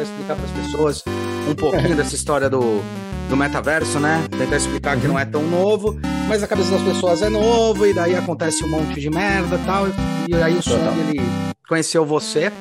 tentar explicar para as pessoas um pouquinho dessa história do, do metaverso, né? Tentar explicar que não é tão novo, mas a cabeça das pessoas é novo, e daí acontece um monte de merda e tal. E aí o Song, ele conheceu você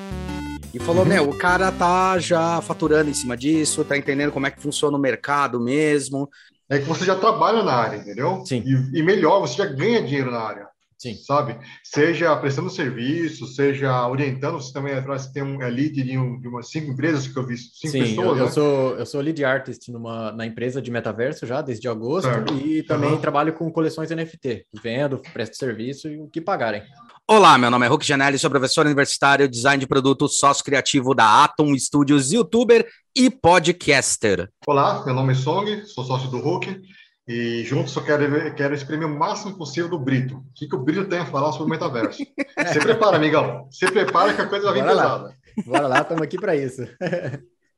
e falou: uhum. Meu, o cara tá já faturando em cima disso, tá entendendo como é que funciona o mercado mesmo. É que você já trabalha na área, entendeu? Sim. E, e melhor, você já ganha dinheiro na área. Sim. Sabe? Seja prestando serviço, seja orientando, você também é, você tem um é lead de, um, de umas cinco empresas que eu vi, cinco Sim, pessoas. Eu, né? eu, sou, eu sou lead artist numa, na empresa de metaverso já desde agosto certo. e também uhum. trabalho com coleções NFT. Vendo, presto serviço e o que pagarem. Olá, meu nome é Hulk Janelli, sou professor universitário, design de produto, sócio criativo da Atom Studios, youtuber e podcaster. Olá, meu nome é Song, sou sócio do Hulk e juntos eu quero, quero exprimir o máximo possível do Brito. O que, que o Brito tem a falar sobre o metaverso? Se prepara, amigão. Se prepara que a coisa vai vir pesada. Lá. Bora lá, estamos aqui para isso.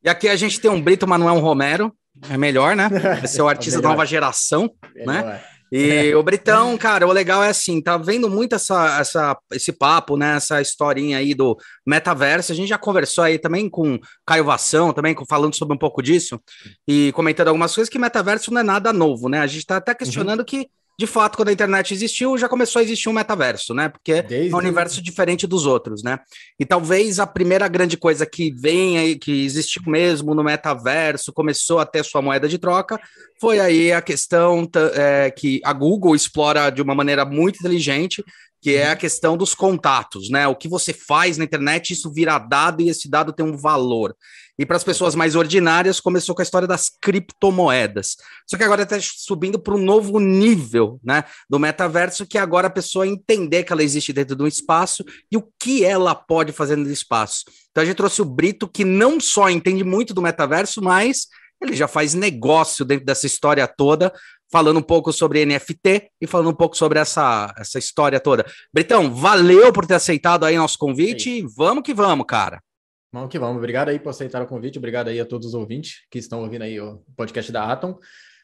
e aqui a gente tem um Brito, mas não é um Romero. É melhor, né? Vai ser o artista da nova geração, melhor. né? E o Britão, cara, o legal é assim, tá vendo muito essa, essa, esse papo, né? Essa historinha aí do metaverso. A gente já conversou aí também com Caio Vação, também falando sobre um pouco disso, e comentando algumas coisas que metaverso não é nada novo, né? A gente tá até questionando uhum. que de fato, quando a internet existiu, já começou a existir um metaverso, né? Porque Desde... é um universo diferente dos outros, né? E talvez a primeira grande coisa que vem aí, que existiu mesmo no metaverso, começou a ter sua moeda de troca, foi aí a questão é, que a Google explora de uma maneira muito inteligente, que é a questão dos contatos, né? O que você faz na internet, isso vira dado e esse dado tem um valor. E para as pessoas mais ordinárias, começou com a história das criptomoedas. Só que agora está subindo para um novo nível né, do metaverso, que agora a pessoa entender que ela existe dentro de um espaço e o que ela pode fazer no espaço. Então a gente trouxe o Brito, que não só entende muito do metaverso, mas ele já faz negócio dentro dessa história toda, falando um pouco sobre NFT e falando um pouco sobre essa, essa história toda. Britão, valeu por ter aceitado aí nosso convite. e Vamos que vamos, cara. Vamos que vamos. Obrigado aí por aceitar o convite. Obrigado aí a todos os ouvintes que estão ouvindo aí o podcast da Atom.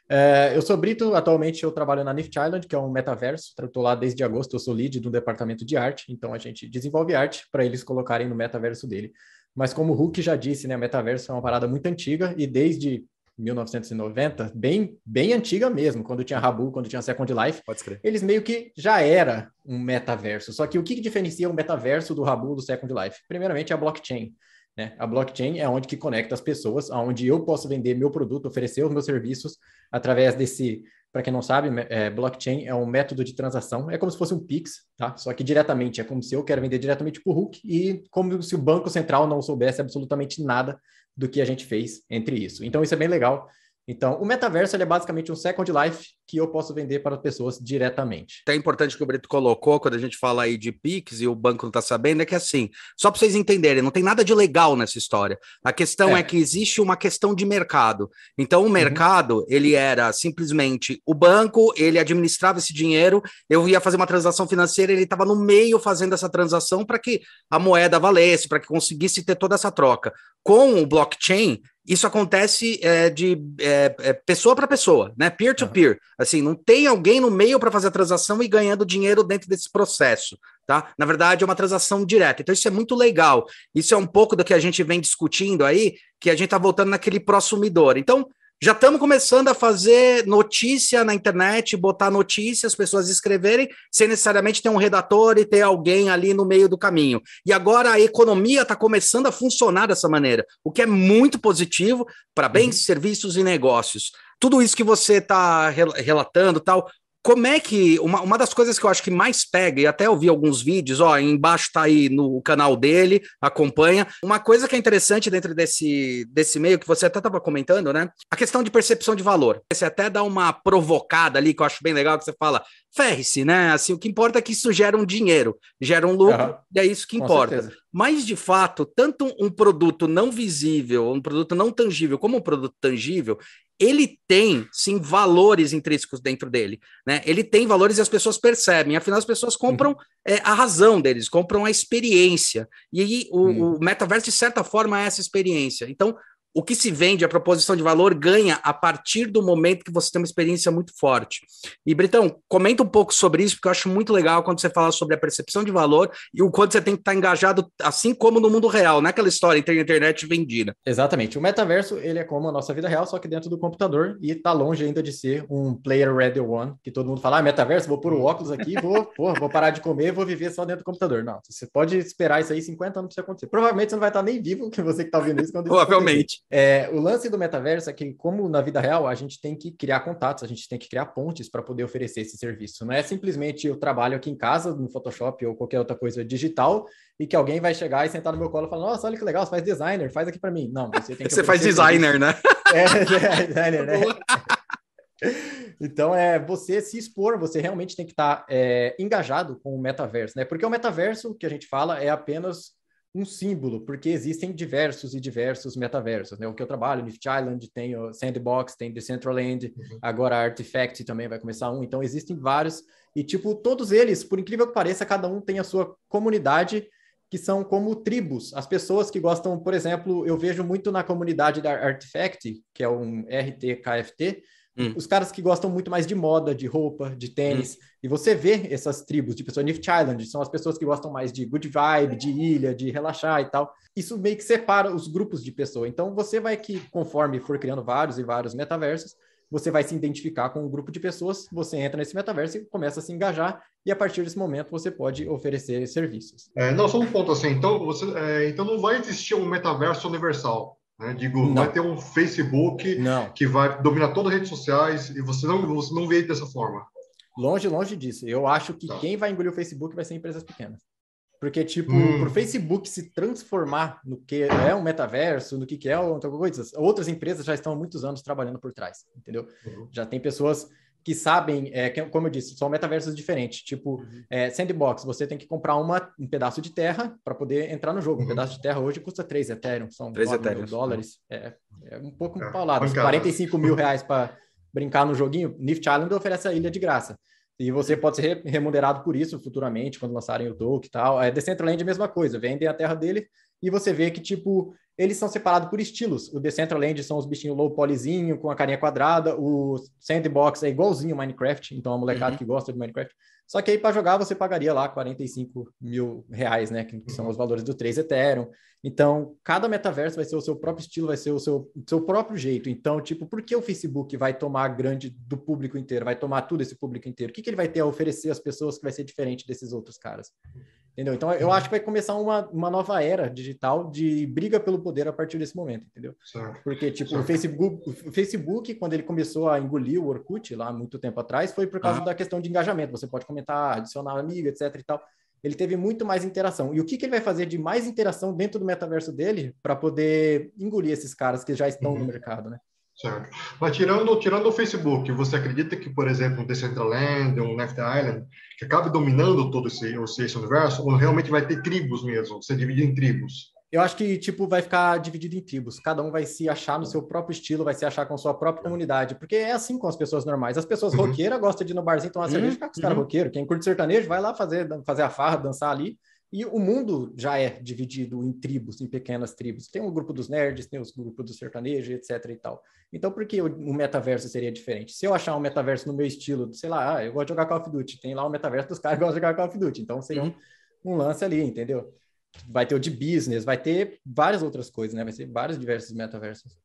É, eu sou Brito, atualmente eu trabalho na Nift Island, que é um metaverso. Estou lá desde agosto, eu sou lead do departamento de arte, então a gente desenvolve arte para eles colocarem no metaverso dele. Mas como o Hulk já disse, né, metaverso é uma parada muito antiga e desde 1990, bem, bem antiga mesmo, quando tinha Rabu, quando tinha Second Life, eles meio que já era um metaverso. Só que o que, que diferencia o metaverso do Rabu do Second Life? Primeiramente, a blockchain. Né? A blockchain é onde que conecta as pessoas, aonde eu posso vender meu produto, oferecer os meus serviços através desse, para quem não sabe, é, blockchain é um método de transação, é como se fosse um Pix, tá? Só que diretamente, é como se eu quero vender diretamente para o Hulk e como se o Banco Central não soubesse absolutamente nada do que a gente fez entre isso. Então isso é bem legal. Então, o metaverso é basicamente um Second Life que eu posso vender para pessoas diretamente. É importante que o Brito colocou, quando a gente fala aí de Pix e o banco não está sabendo, é que assim, só para vocês entenderem, não tem nada de legal nessa história. A questão é, é que existe uma questão de mercado. Então, o uhum. mercado, uhum. ele era simplesmente o banco, ele administrava esse dinheiro, eu ia fazer uma transação financeira, ele estava no meio fazendo essa transação para que a moeda valesse, para que conseguisse ter toda essa troca. Com o blockchain, isso acontece é, de é, é, pessoa para pessoa, né? Peer-to-peer. -peer. Assim, não tem alguém no meio para fazer a transação e ganhando dinheiro dentro desse processo, tá? Na verdade, é uma transação direta. Então, isso é muito legal. Isso é um pouco do que a gente vem discutindo aí, que a gente está voltando naquele prosumidor. Então, já estamos começando a fazer notícia na internet, botar notícias, as pessoas escreverem, sem necessariamente ter um redator e ter alguém ali no meio do caminho. E agora a economia está começando a funcionar dessa maneira, o que é muito positivo para bens, uhum. serviços e negócios. Tudo isso que você está relatando, tal, como é que uma, uma das coisas que eu acho que mais pega, e até eu vi alguns vídeos, ó, embaixo tá aí no canal dele, acompanha. Uma coisa que é interessante dentro desse, desse meio, que você até estava comentando, né? A questão de percepção de valor. Você até dá uma provocada ali, que eu acho bem legal, que você fala, ferre-se, né? Assim, o que importa é que isso gera um dinheiro, gera um lucro, uhum. e é isso que importa. Mas, de fato, tanto um produto não visível, um produto não tangível, como um produto tangível, ele tem sim valores intrínsecos dentro dele, né? Ele tem valores e as pessoas percebem. Afinal, as pessoas compram uhum. é, a razão deles, compram a experiência. E aí o, uhum. o, metaverso, de certa forma, é essa experiência. Então, o que se vende, a proposição de valor ganha a partir do momento que você tem uma experiência muito forte. E, Britão, comenta um pouco sobre isso, porque eu acho muito legal quando você fala sobre a percepção de valor e o quanto você tem que estar engajado, assim como no mundo real, não é aquela história entre a internet vendida. Exatamente. O metaverso, ele é como a nossa vida real, só que dentro do computador e está longe ainda de ser um player ready one, que todo mundo fala, ah, metaverso, vou pôr o óculos aqui, vou, porra, vou parar de comer, vou viver só dentro do computador. Não, você pode esperar isso aí 50 anos para acontecer. Provavelmente você não vai estar nem vivo, que você que está ouvindo isso quando Provavelmente. É, o lance do metaverso é que, como na vida real, a gente tem que criar contatos, a gente tem que criar pontes para poder oferecer esse serviço. Não é simplesmente eu trabalho aqui em casa, no Photoshop ou qualquer outra coisa digital, e que alguém vai chegar e sentar no meu colo e falar: Nossa, olha que legal, você faz designer, faz aqui para mim. Não, você tem que. você faz designer, né? É, é, designer, né? Então, é você se expor, você realmente tem que estar tá, é, engajado com o metaverso, né? Porque o metaverso que a gente fala é apenas um símbolo, porque existem diversos e diversos metaversos, né? O que eu trabalho, Nift Island, tem o Sandbox, tem Decentraland, uhum. agora Artifact também vai começar um, então existem vários, e tipo, todos eles, por incrível que pareça, cada um tem a sua comunidade, que são como tribos, as pessoas que gostam, por exemplo, eu vejo muito na comunidade da Artifact, que é um RTKFT, Hum. Os caras que gostam muito mais de moda, de roupa, de tênis. Hum. E você vê essas tribos de pessoas, Nift Island, são as pessoas que gostam mais de good vibe, de ilha, de relaxar e tal. Isso meio que separa os grupos de pessoas. Então você vai que, conforme for criando vários e vários metaversos, você vai se identificar com um grupo de pessoas, você entra nesse metaverso e começa a se engajar, e a partir desse momento você pode oferecer serviços. É, não, só um ponto assim, então, você, é, então não vai existir um metaverso universal. Né? Digo, não. vai ter um Facebook não. que vai dominar todas as redes sociais e você não, você não vê dessa forma. Longe, longe disso. Eu acho que tá. quem vai engolir o Facebook vai ser empresas pequenas. Porque, tipo, hum. para o Facebook se transformar no que é um metaverso, no que, que é outra coisa, outras empresas já estão há muitos anos trabalhando por trás, entendeu? Uhum. Já tem pessoas que sabem, é, que, como eu disse, são metaversos diferentes. Tipo, uhum. é, Sandbox, você tem que comprar uma, um pedaço de terra para poder entrar no jogo. Um uhum. pedaço de terra hoje custa 3 Ethereum, são 3 Ethereum. dólares. É, é, um pouco é, paulado. 45 mil reais para brincar no joguinho. Nift Island oferece a ilha de graça. E você pode ser remunerado por isso futuramente, quando lançarem o token e tal. É Decentraland é a mesma coisa, vendem a terra dele e você vê que, tipo, eles são separados por estilos. O Decentraland são os bichinhos low polyzinho, com a carinha quadrada. O Sandbox é igualzinho Minecraft, então a molecada uhum. que gosta de Minecraft. Só que aí para jogar você pagaria lá 45 mil reais, né? Que são os valores do 3 Ethereum. Então, cada metaverso vai ser o seu próprio estilo, vai ser o seu, seu próprio jeito. Então, tipo, por que o Facebook vai tomar grande do público inteiro, vai tomar tudo esse público inteiro? O que, que ele vai ter a oferecer às pessoas que vai ser diferente desses outros caras? Entendeu? Então, eu acho que vai começar uma, uma nova era digital de briga pelo poder a partir desse momento, entendeu? Certo. Porque, tipo, certo. o Facebook, o Facebook, quando ele começou a engolir o Orkut, lá muito tempo atrás, foi por causa ah. da questão de engajamento. Você pode comentar, adicionar amigo, etc e tal. Ele teve muito mais interação. E o que, que ele vai fazer de mais interação dentro do metaverso dele para poder engolir esses caras que já estão uhum. no mercado, né? Certo. Mas tirando, tirando o Facebook, você acredita que, por exemplo, um Decentraland, um Left Island, que acabe dominando todo esse, esse universo, ou realmente vai ter tribos mesmo, ser dividido em tribos? Eu acho que, tipo, vai ficar dividido em tribos. Cada um vai se achar no seu próprio estilo, vai se achar com a sua própria comunidade. Porque é assim com as pessoas normais. As pessoas uhum. roqueiras gostam de ir no barzinho tomar uhum. cerveja e ficar com os caras uhum. roqueiros. Quem curte sertanejo vai lá fazer, fazer a farra, dançar ali. E o mundo já é dividido em tribos, em pequenas tribos. Tem o grupo dos nerds, tem os grupos do sertanejo, etc e tal. Então, por que o metaverso seria diferente? Se eu achar um metaverso no meu estilo, sei lá, ah, eu gosto de jogar Call of Duty, tem lá o um metaverso dos caras que gostam de jogar Call of Duty. Então, seria um, um lance ali, entendeu? Vai ter o de business, vai ter várias outras coisas, né? Vai ser vários diversos metaversos.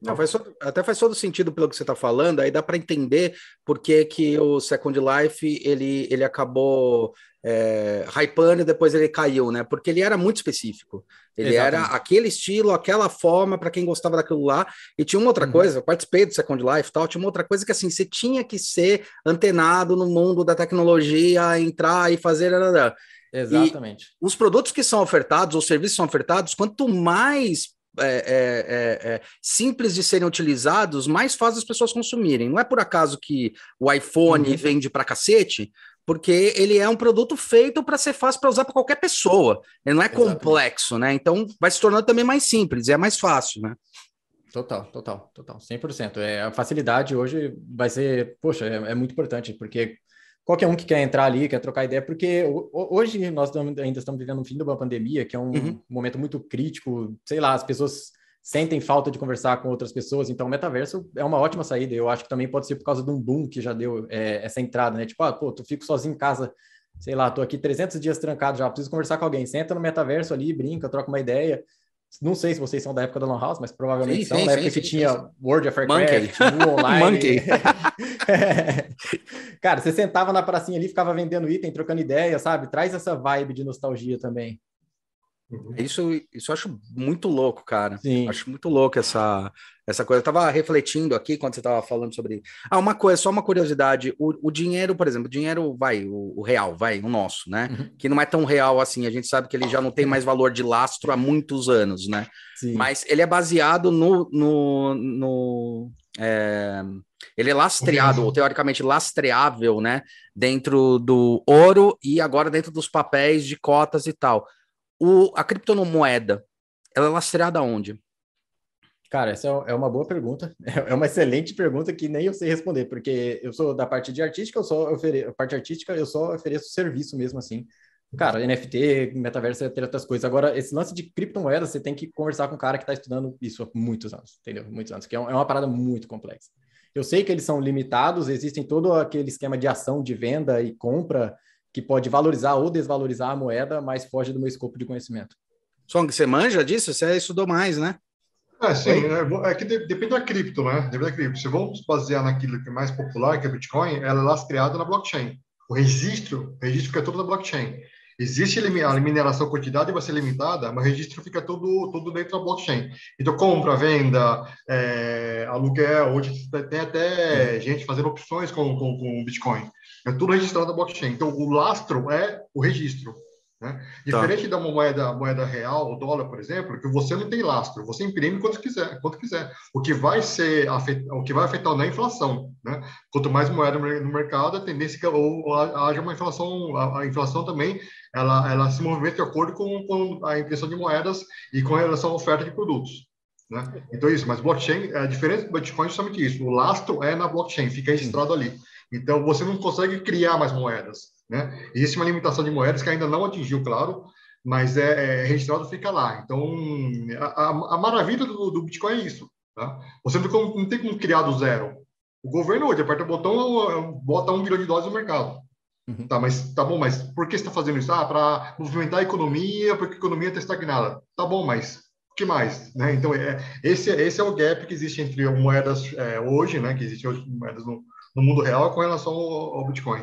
Não, faz até faz todo sentido pelo que você está falando, aí dá para entender por que, que o Second Life ele, ele acabou é, hypando e depois ele caiu, né? Porque ele era muito específico. Ele Exatamente. era aquele estilo, aquela forma para quem gostava daquilo lá. E tinha uma outra uhum. coisa, eu participei do Second Life tal, tinha uma outra coisa que assim, você tinha que ser antenado no mundo da tecnologia, entrar e fazer. Exatamente. E os produtos que são ofertados, os serviços que são ofertados, quanto mais é, é, é, é, simples de serem utilizados, mais faz as pessoas consumirem. Não é por acaso que o iPhone uhum. vende para cacete, porque ele é um produto feito para ser fácil para usar para qualquer pessoa. Ele não é Exatamente. complexo, né? Então vai se tornando também mais simples, é mais fácil, né? Total, total, total, 100%. É, a facilidade hoje vai ser, poxa, é, é, muito importante, porque qualquer um que quer entrar ali, quer trocar ideia, porque hoje nós ainda estamos vivendo o fim de uma pandemia, que é um uhum. momento muito crítico, sei lá, as pessoas sentem falta de conversar com outras pessoas. Então, o metaverso é uma ótima saída. Eu acho que também pode ser por causa de um boom que já deu é, essa entrada, né? Tipo, ah, pô, tu fico sozinho em casa, sei lá, tô aqui 300 dias trancado já, preciso conversar com alguém. Senta no metaverso ali, brinca, troca uma ideia. Não sei se vocês são da época da Lan House, mas provavelmente sim, são, sim, da época sim, que tinha World of Warcraft, online. Monkey. Cara, você sentava na pracinha ali, ficava vendendo item, trocando ideia, sabe? Traz essa vibe de nostalgia também. Uhum. Isso, isso eu acho muito louco, cara. Sim. Acho muito louco essa, essa coisa. Eu tava refletindo aqui quando você tava falando sobre. Ah, uma coisa, só uma curiosidade. O, o dinheiro, por exemplo, o dinheiro vai, o, o real, vai, o nosso, né? Uhum. Que não é tão real assim. A gente sabe que ele já não tem mais valor de lastro há muitos anos, né? Sim. Mas ele é baseado no. no, no é... Ele é lastreado, ou teoricamente lastreável, né? Dentro do ouro e agora dentro dos papéis de cotas e tal. O, a criptomoeda, ela é lastreada onde? Cara, essa é uma boa pergunta. É uma excelente pergunta que nem eu sei responder, porque eu sou da parte de artística, eu só ofereço, parte artística, eu só ofereço serviço mesmo assim. Cara, NFT, metaverso, entre outras coisas. Agora, esse lance de criptomoedas, você tem que conversar com um cara que está estudando isso há muitos anos, entendeu? Muitos anos, que é, é uma parada muito complexa. Eu sei que eles são limitados, existem todo aquele esquema de ação, de venda e compra que pode valorizar ou desvalorizar a moeda, mas foge do meu escopo de conhecimento. Song, você manja disso? Você estudou mais, né? É, sim, é, é que de, depende da cripto, né? Depende da cripto. Se vamos basear naquilo que é mais popular, que é Bitcoin, ela é lastreada na blockchain. O registro, o registro fica todo na blockchain. Existe a mineração quantidade vai ser limitada, mas o registro fica todo, todo dentro da blockchain. Então, compra, venda, é, aluguel, hoje tem até gente fazendo opções com, com, com Bitcoin. É tudo registrado na blockchain. Então, o lastro é o registro. Né? Tá. Diferente tá. da moeda, moeda real, o dólar, por exemplo, que você não tem lastro, você imprime quanto quiser, quanto quiser. O que vai ser o que vai afetar não é a inflação, né? Quanto mais moeda no mercado, a tendência é que ou, haja uma inflação, a, inflação também, ela, ela se movimenta de acordo com, com a impressão de moedas e com relação à oferta de produtos. Né? Então, isso, mas blockchain, a diferença do Bitcoin é justamente isso. O lastro é na blockchain, fica registrado ali. Então, você não consegue criar mais moedas. Né? Existe uma limitação de moedas que ainda não atingiu, claro, mas é, é registrado fica lá. Então, a, a maravilha do, do, Bitcoin é isso. Tá? Você não tem, como, não tem como criar do zero. O governo hoje aperta o botão, bota um bilhão de dólares no mercado. Uhum. Tá, mas tá bom, mas por que você está fazendo isso? Ah, para movimentar a economia, porque a economia está estagnada. Tá bom, mas o que mais? Né? Então, é, esse, esse é o gap que existe entre moedas é, hoje, né? Que existe hoje moedas no, no mundo real com relação ao, ao Bitcoin.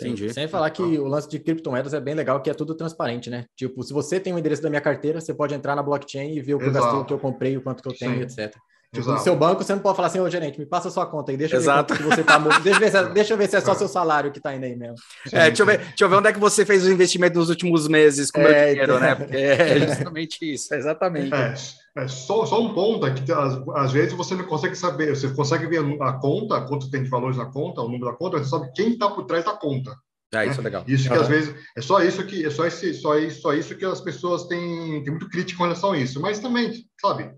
Entendi. Sem falar que o lance de criptomoedas é bem legal, que é tudo transparente, né? Tipo, se você tem o endereço da minha carteira, você pode entrar na blockchain e ver o que eu gastei, o que eu comprei, o quanto que eu tenho, Sim. etc. Tipo, no seu banco, você não pode falar assim, ô gerente, me passa a sua conta aí, deixa eu Exato. ver que você tá. deixa, ver se é, deixa eu ver se é só seu salário que tá indo aí mesmo. É, deixa eu, ver, deixa eu ver onde é que você fez o investimento nos últimos meses com o é, meu dinheiro, né? Porque é justamente isso, exatamente. É, é só, só um ponto é que às, às, vezes você não consegue saber, você consegue ver a conta, quanto tem de valores na conta, o número da conta, você sabe quem está por trás da conta. Ah, isso é legal. Isso que uhum. às vezes é só isso que é só esse só isso, só isso que as pessoas têm, têm muito crítico com relação a isso. Mas também, sabe,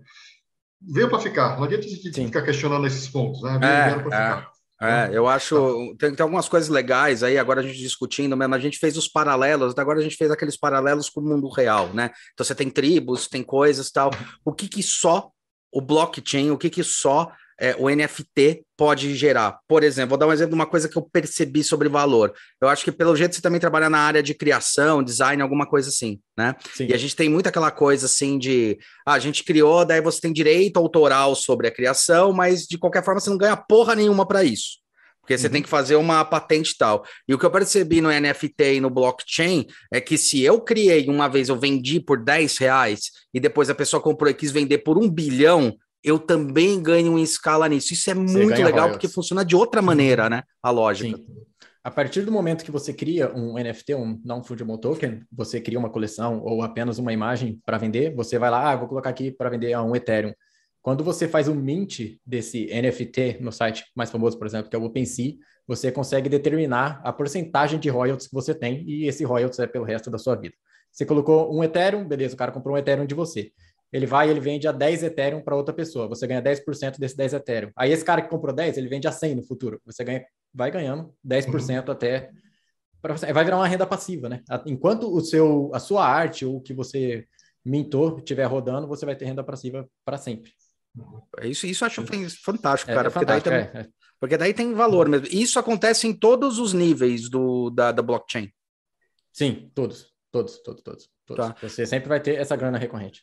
veio para ficar. Não adianta a gente Sim. ficar questionando esses pontos, né? Veio, é, veio é. ficar. É, eu acho tá. tem, tem, algumas coisas legais aí, agora a gente discutindo mesmo, a gente fez os paralelos, agora a gente fez aqueles paralelos com o mundo real, né? Então você tem tribos, tem coisas tal. O que que só o blockchain, o que que só é, o NFT pode gerar. Por exemplo, vou dar um exemplo de uma coisa que eu percebi sobre valor. Eu acho que pelo jeito você também trabalha na área de criação, design, alguma coisa assim, né? Sim. E a gente tem muito aquela coisa assim de ah, a gente criou, daí você tem direito autoral sobre a criação, mas de qualquer forma você não ganha porra nenhuma para isso. Porque você uhum. tem que fazer uma patente e tal. E o que eu percebi no NFT e no blockchain é que se eu criei uma vez, eu vendi por 10 reais e depois a pessoa comprou e quis vender por um bilhão, eu também ganho em escala nisso. Isso é muito legal porque funciona de outra maneira, né? A lógica. Sim. A partir do momento que você cria um NFT, um non-fungible token, você cria uma coleção ou apenas uma imagem para vender, você vai lá, ah, vou colocar aqui para vender a um Ethereum. Quando você faz o mint desse NFT no site mais famoso, por exemplo, que é o OpenSea, você consegue determinar a porcentagem de royalties que você tem e esse royalties é pelo resto da sua vida. Você colocou um Ethereum, beleza, o cara comprou um Ethereum de você ele vai e ele vende a 10 Ethereum para outra pessoa. Você ganha 10% desse 10 Ethereum. Aí esse cara que comprou 10, ele vende a 100 no futuro. Você ganha, vai ganhando 10% uhum. até para você. Vai virar uma renda passiva, né? Enquanto o seu, a sua arte ou o que você mintou, estiver rodando, você vai ter renda passiva para sempre. É isso, isso eu acho fantástico, é, cara, é porque, fantástico, daí tem, é, porque daí tem valor mesmo. Isso acontece em todos os níveis do, da, da blockchain. Sim, todos, todos, todos, todos. todos. Tá. Você sempre vai ter essa grana recorrente.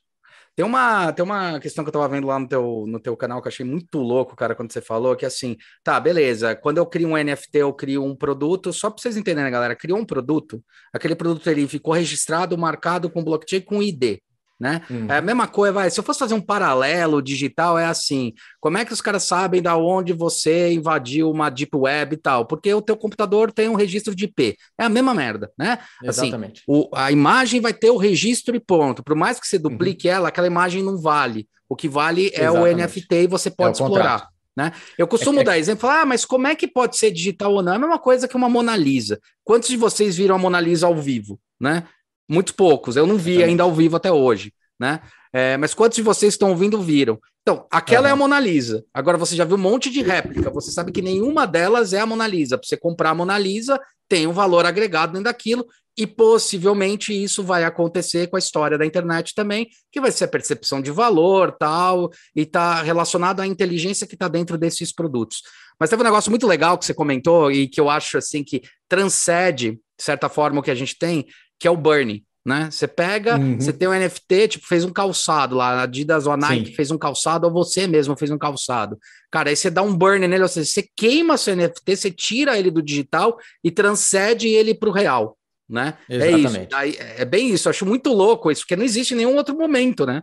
Tem uma, tem uma questão que eu tava vendo lá no teu, no teu canal que eu achei muito louco, cara, quando você falou, que assim, tá, beleza, quando eu crio um NFT, eu crio um produto, só para vocês entenderem, né, galera, criou um produto, aquele produto ele ficou registrado, marcado com blockchain com ID né? Hum. É a mesma coisa, vai. Se eu fosse fazer um paralelo digital, é assim: como é que os caras sabem da onde você invadiu uma deep web e tal? Porque o teu computador tem um registro de IP. É a mesma merda, né? Assim, Exatamente. Assim, o, a imagem vai ter o registro e ponto. Por mais que você uhum. duplique uhum. ela, aquela imagem não vale. O que vale é Exatamente. o NFT e você pode é explorar. Né? Eu costumo é, é dar exemplo, ah, mas como é que pode ser digital ou não? É a mesma coisa que uma Mona Lisa. Quantos de vocês viram a Mona Lisa ao vivo, né? Muito poucos. Eu não vi ainda ao vivo até hoje, né? É, mas quantos de vocês estão ouvindo viram? Então, aquela uhum. é a Mona Lisa. Agora você já viu um monte de réplica. Você sabe que nenhuma delas é a Mona Lisa. Para você comprar a Mona Lisa, tem um valor agregado dentro daquilo, e possivelmente isso vai acontecer com a história da internet também, que vai ser a percepção de valor, tal, e tá relacionado à inteligência que está dentro desses produtos. Mas teve um negócio muito legal que você comentou e que eu acho assim que transcende, de certa forma, o que a gente tem, que é o Bernie. Né? Você pega, uhum. você tem um NFT, tipo, fez um calçado lá, a Adidas ou a Nike Sim. fez um calçado, ou você mesmo fez um calçado. Cara, aí você dá um burn nele, ou seja, você queima seu NFT, você tira ele do digital e transcende ele para o real, né? Exatamente. É isso. Aí, é bem isso, eu acho muito louco isso, porque não existe nenhum outro momento, né?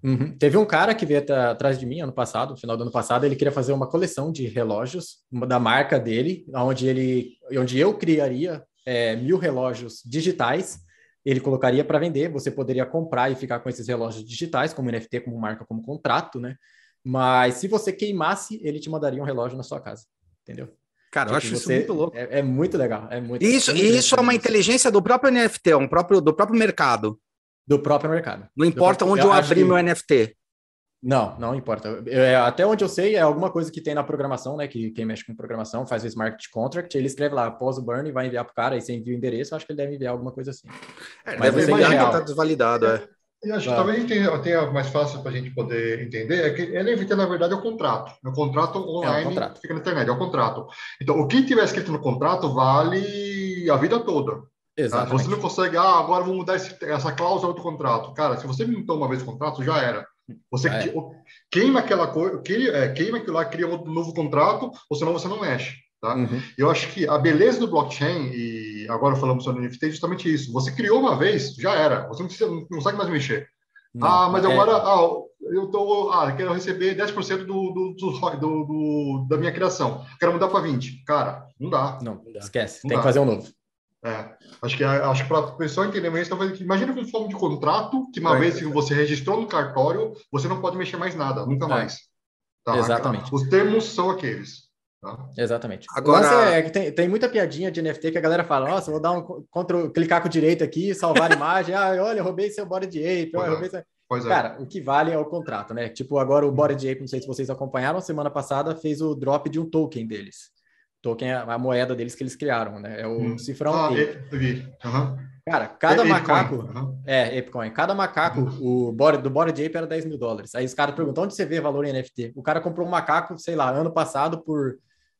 Uhum. Teve um cara que veio atrás de mim ano passado, no final do ano passado, ele queria fazer uma coleção de relógios da marca dele, onde ele, onde eu criaria é, mil relógios digitais ele colocaria para vender, você poderia comprar e ficar com esses relógios digitais, como NFT, como marca, como contrato, né? Mas se você queimasse, ele te mandaria um relógio na sua casa, entendeu? Cara, eu tipo, acho isso muito louco. É, é muito legal. É muito isso, e isso é uma inteligência do próprio NFT, um próprio, do próprio mercado. Do próprio mercado. Não importa próprio... onde eu, eu abrir que... meu NFT. Não, não importa. É, até onde eu sei, é alguma coisa que tem na programação, né? Que quem mexe com programação faz o smart contract, ele escreve lá, após o burn, vai enviar para o cara, e você envia o endereço, acho que ele deve enviar alguma coisa assim. É, Mas deve enviar que está desvalidado, é. E acho que também tem, tem mais fácil para a gente poder entender, é que NFT, na verdade, é o contrato. É o contrato online, é o contrato. fica na internet, é o contrato. Então, o que tiver escrito no contrato vale a vida toda. Tá? Você não consegue, ah, agora vou mudar esse, essa cláusula do contrato. Cara, se você montou uma vez o contrato, já era. Você é. queima aquela coisa, é, queima aquilo lá, cria um novo contrato, ou senão você não mexe. Tá? Uhum. Eu acho que a beleza do blockchain, e agora falamos sobre NFT, é justamente isso. Você criou uma vez, já era. Você não, precisa, não consegue mais mexer. Não, ah, mas é... agora ah, eu tô, ah, quero receber 10% do, do, do, do, da minha criação. Quero mudar para 20%. Cara, não dá. Não, esquece. Não tem dá. que fazer um novo. É, acho que acho que para a pessoa entender mais, talvez imagina com forma de contrato que uma é. vez que você registrou no cartório, você não pode mexer mais nada, nunca é. mais. Tá? Exatamente. Os termos são aqueles. Tá? Exatamente. Agora é que tem, tem muita piadinha de NFT que a galera fala: Nossa, vou dar um control, clicar com o direito aqui, salvar a imagem. ah, olha, roubei seu body de ape. Olha, roubei seu... Pois é. Cara, o que vale é o contrato, né? Tipo, agora o Body de Ape, não sei se vocês acompanharam, semana passada fez o drop de um token deles. Token é a moeda deles que eles criaram, né? É o hum. cifrão ah, Uhum. Cara, cada é macaco. Uhum. É, Apecoin. Cada macaco, uhum. o body, do Body Ape era 10 mil dólares. Aí os caras perguntam onde você vê valor em NFT. O cara comprou um macaco, sei lá, ano passado por,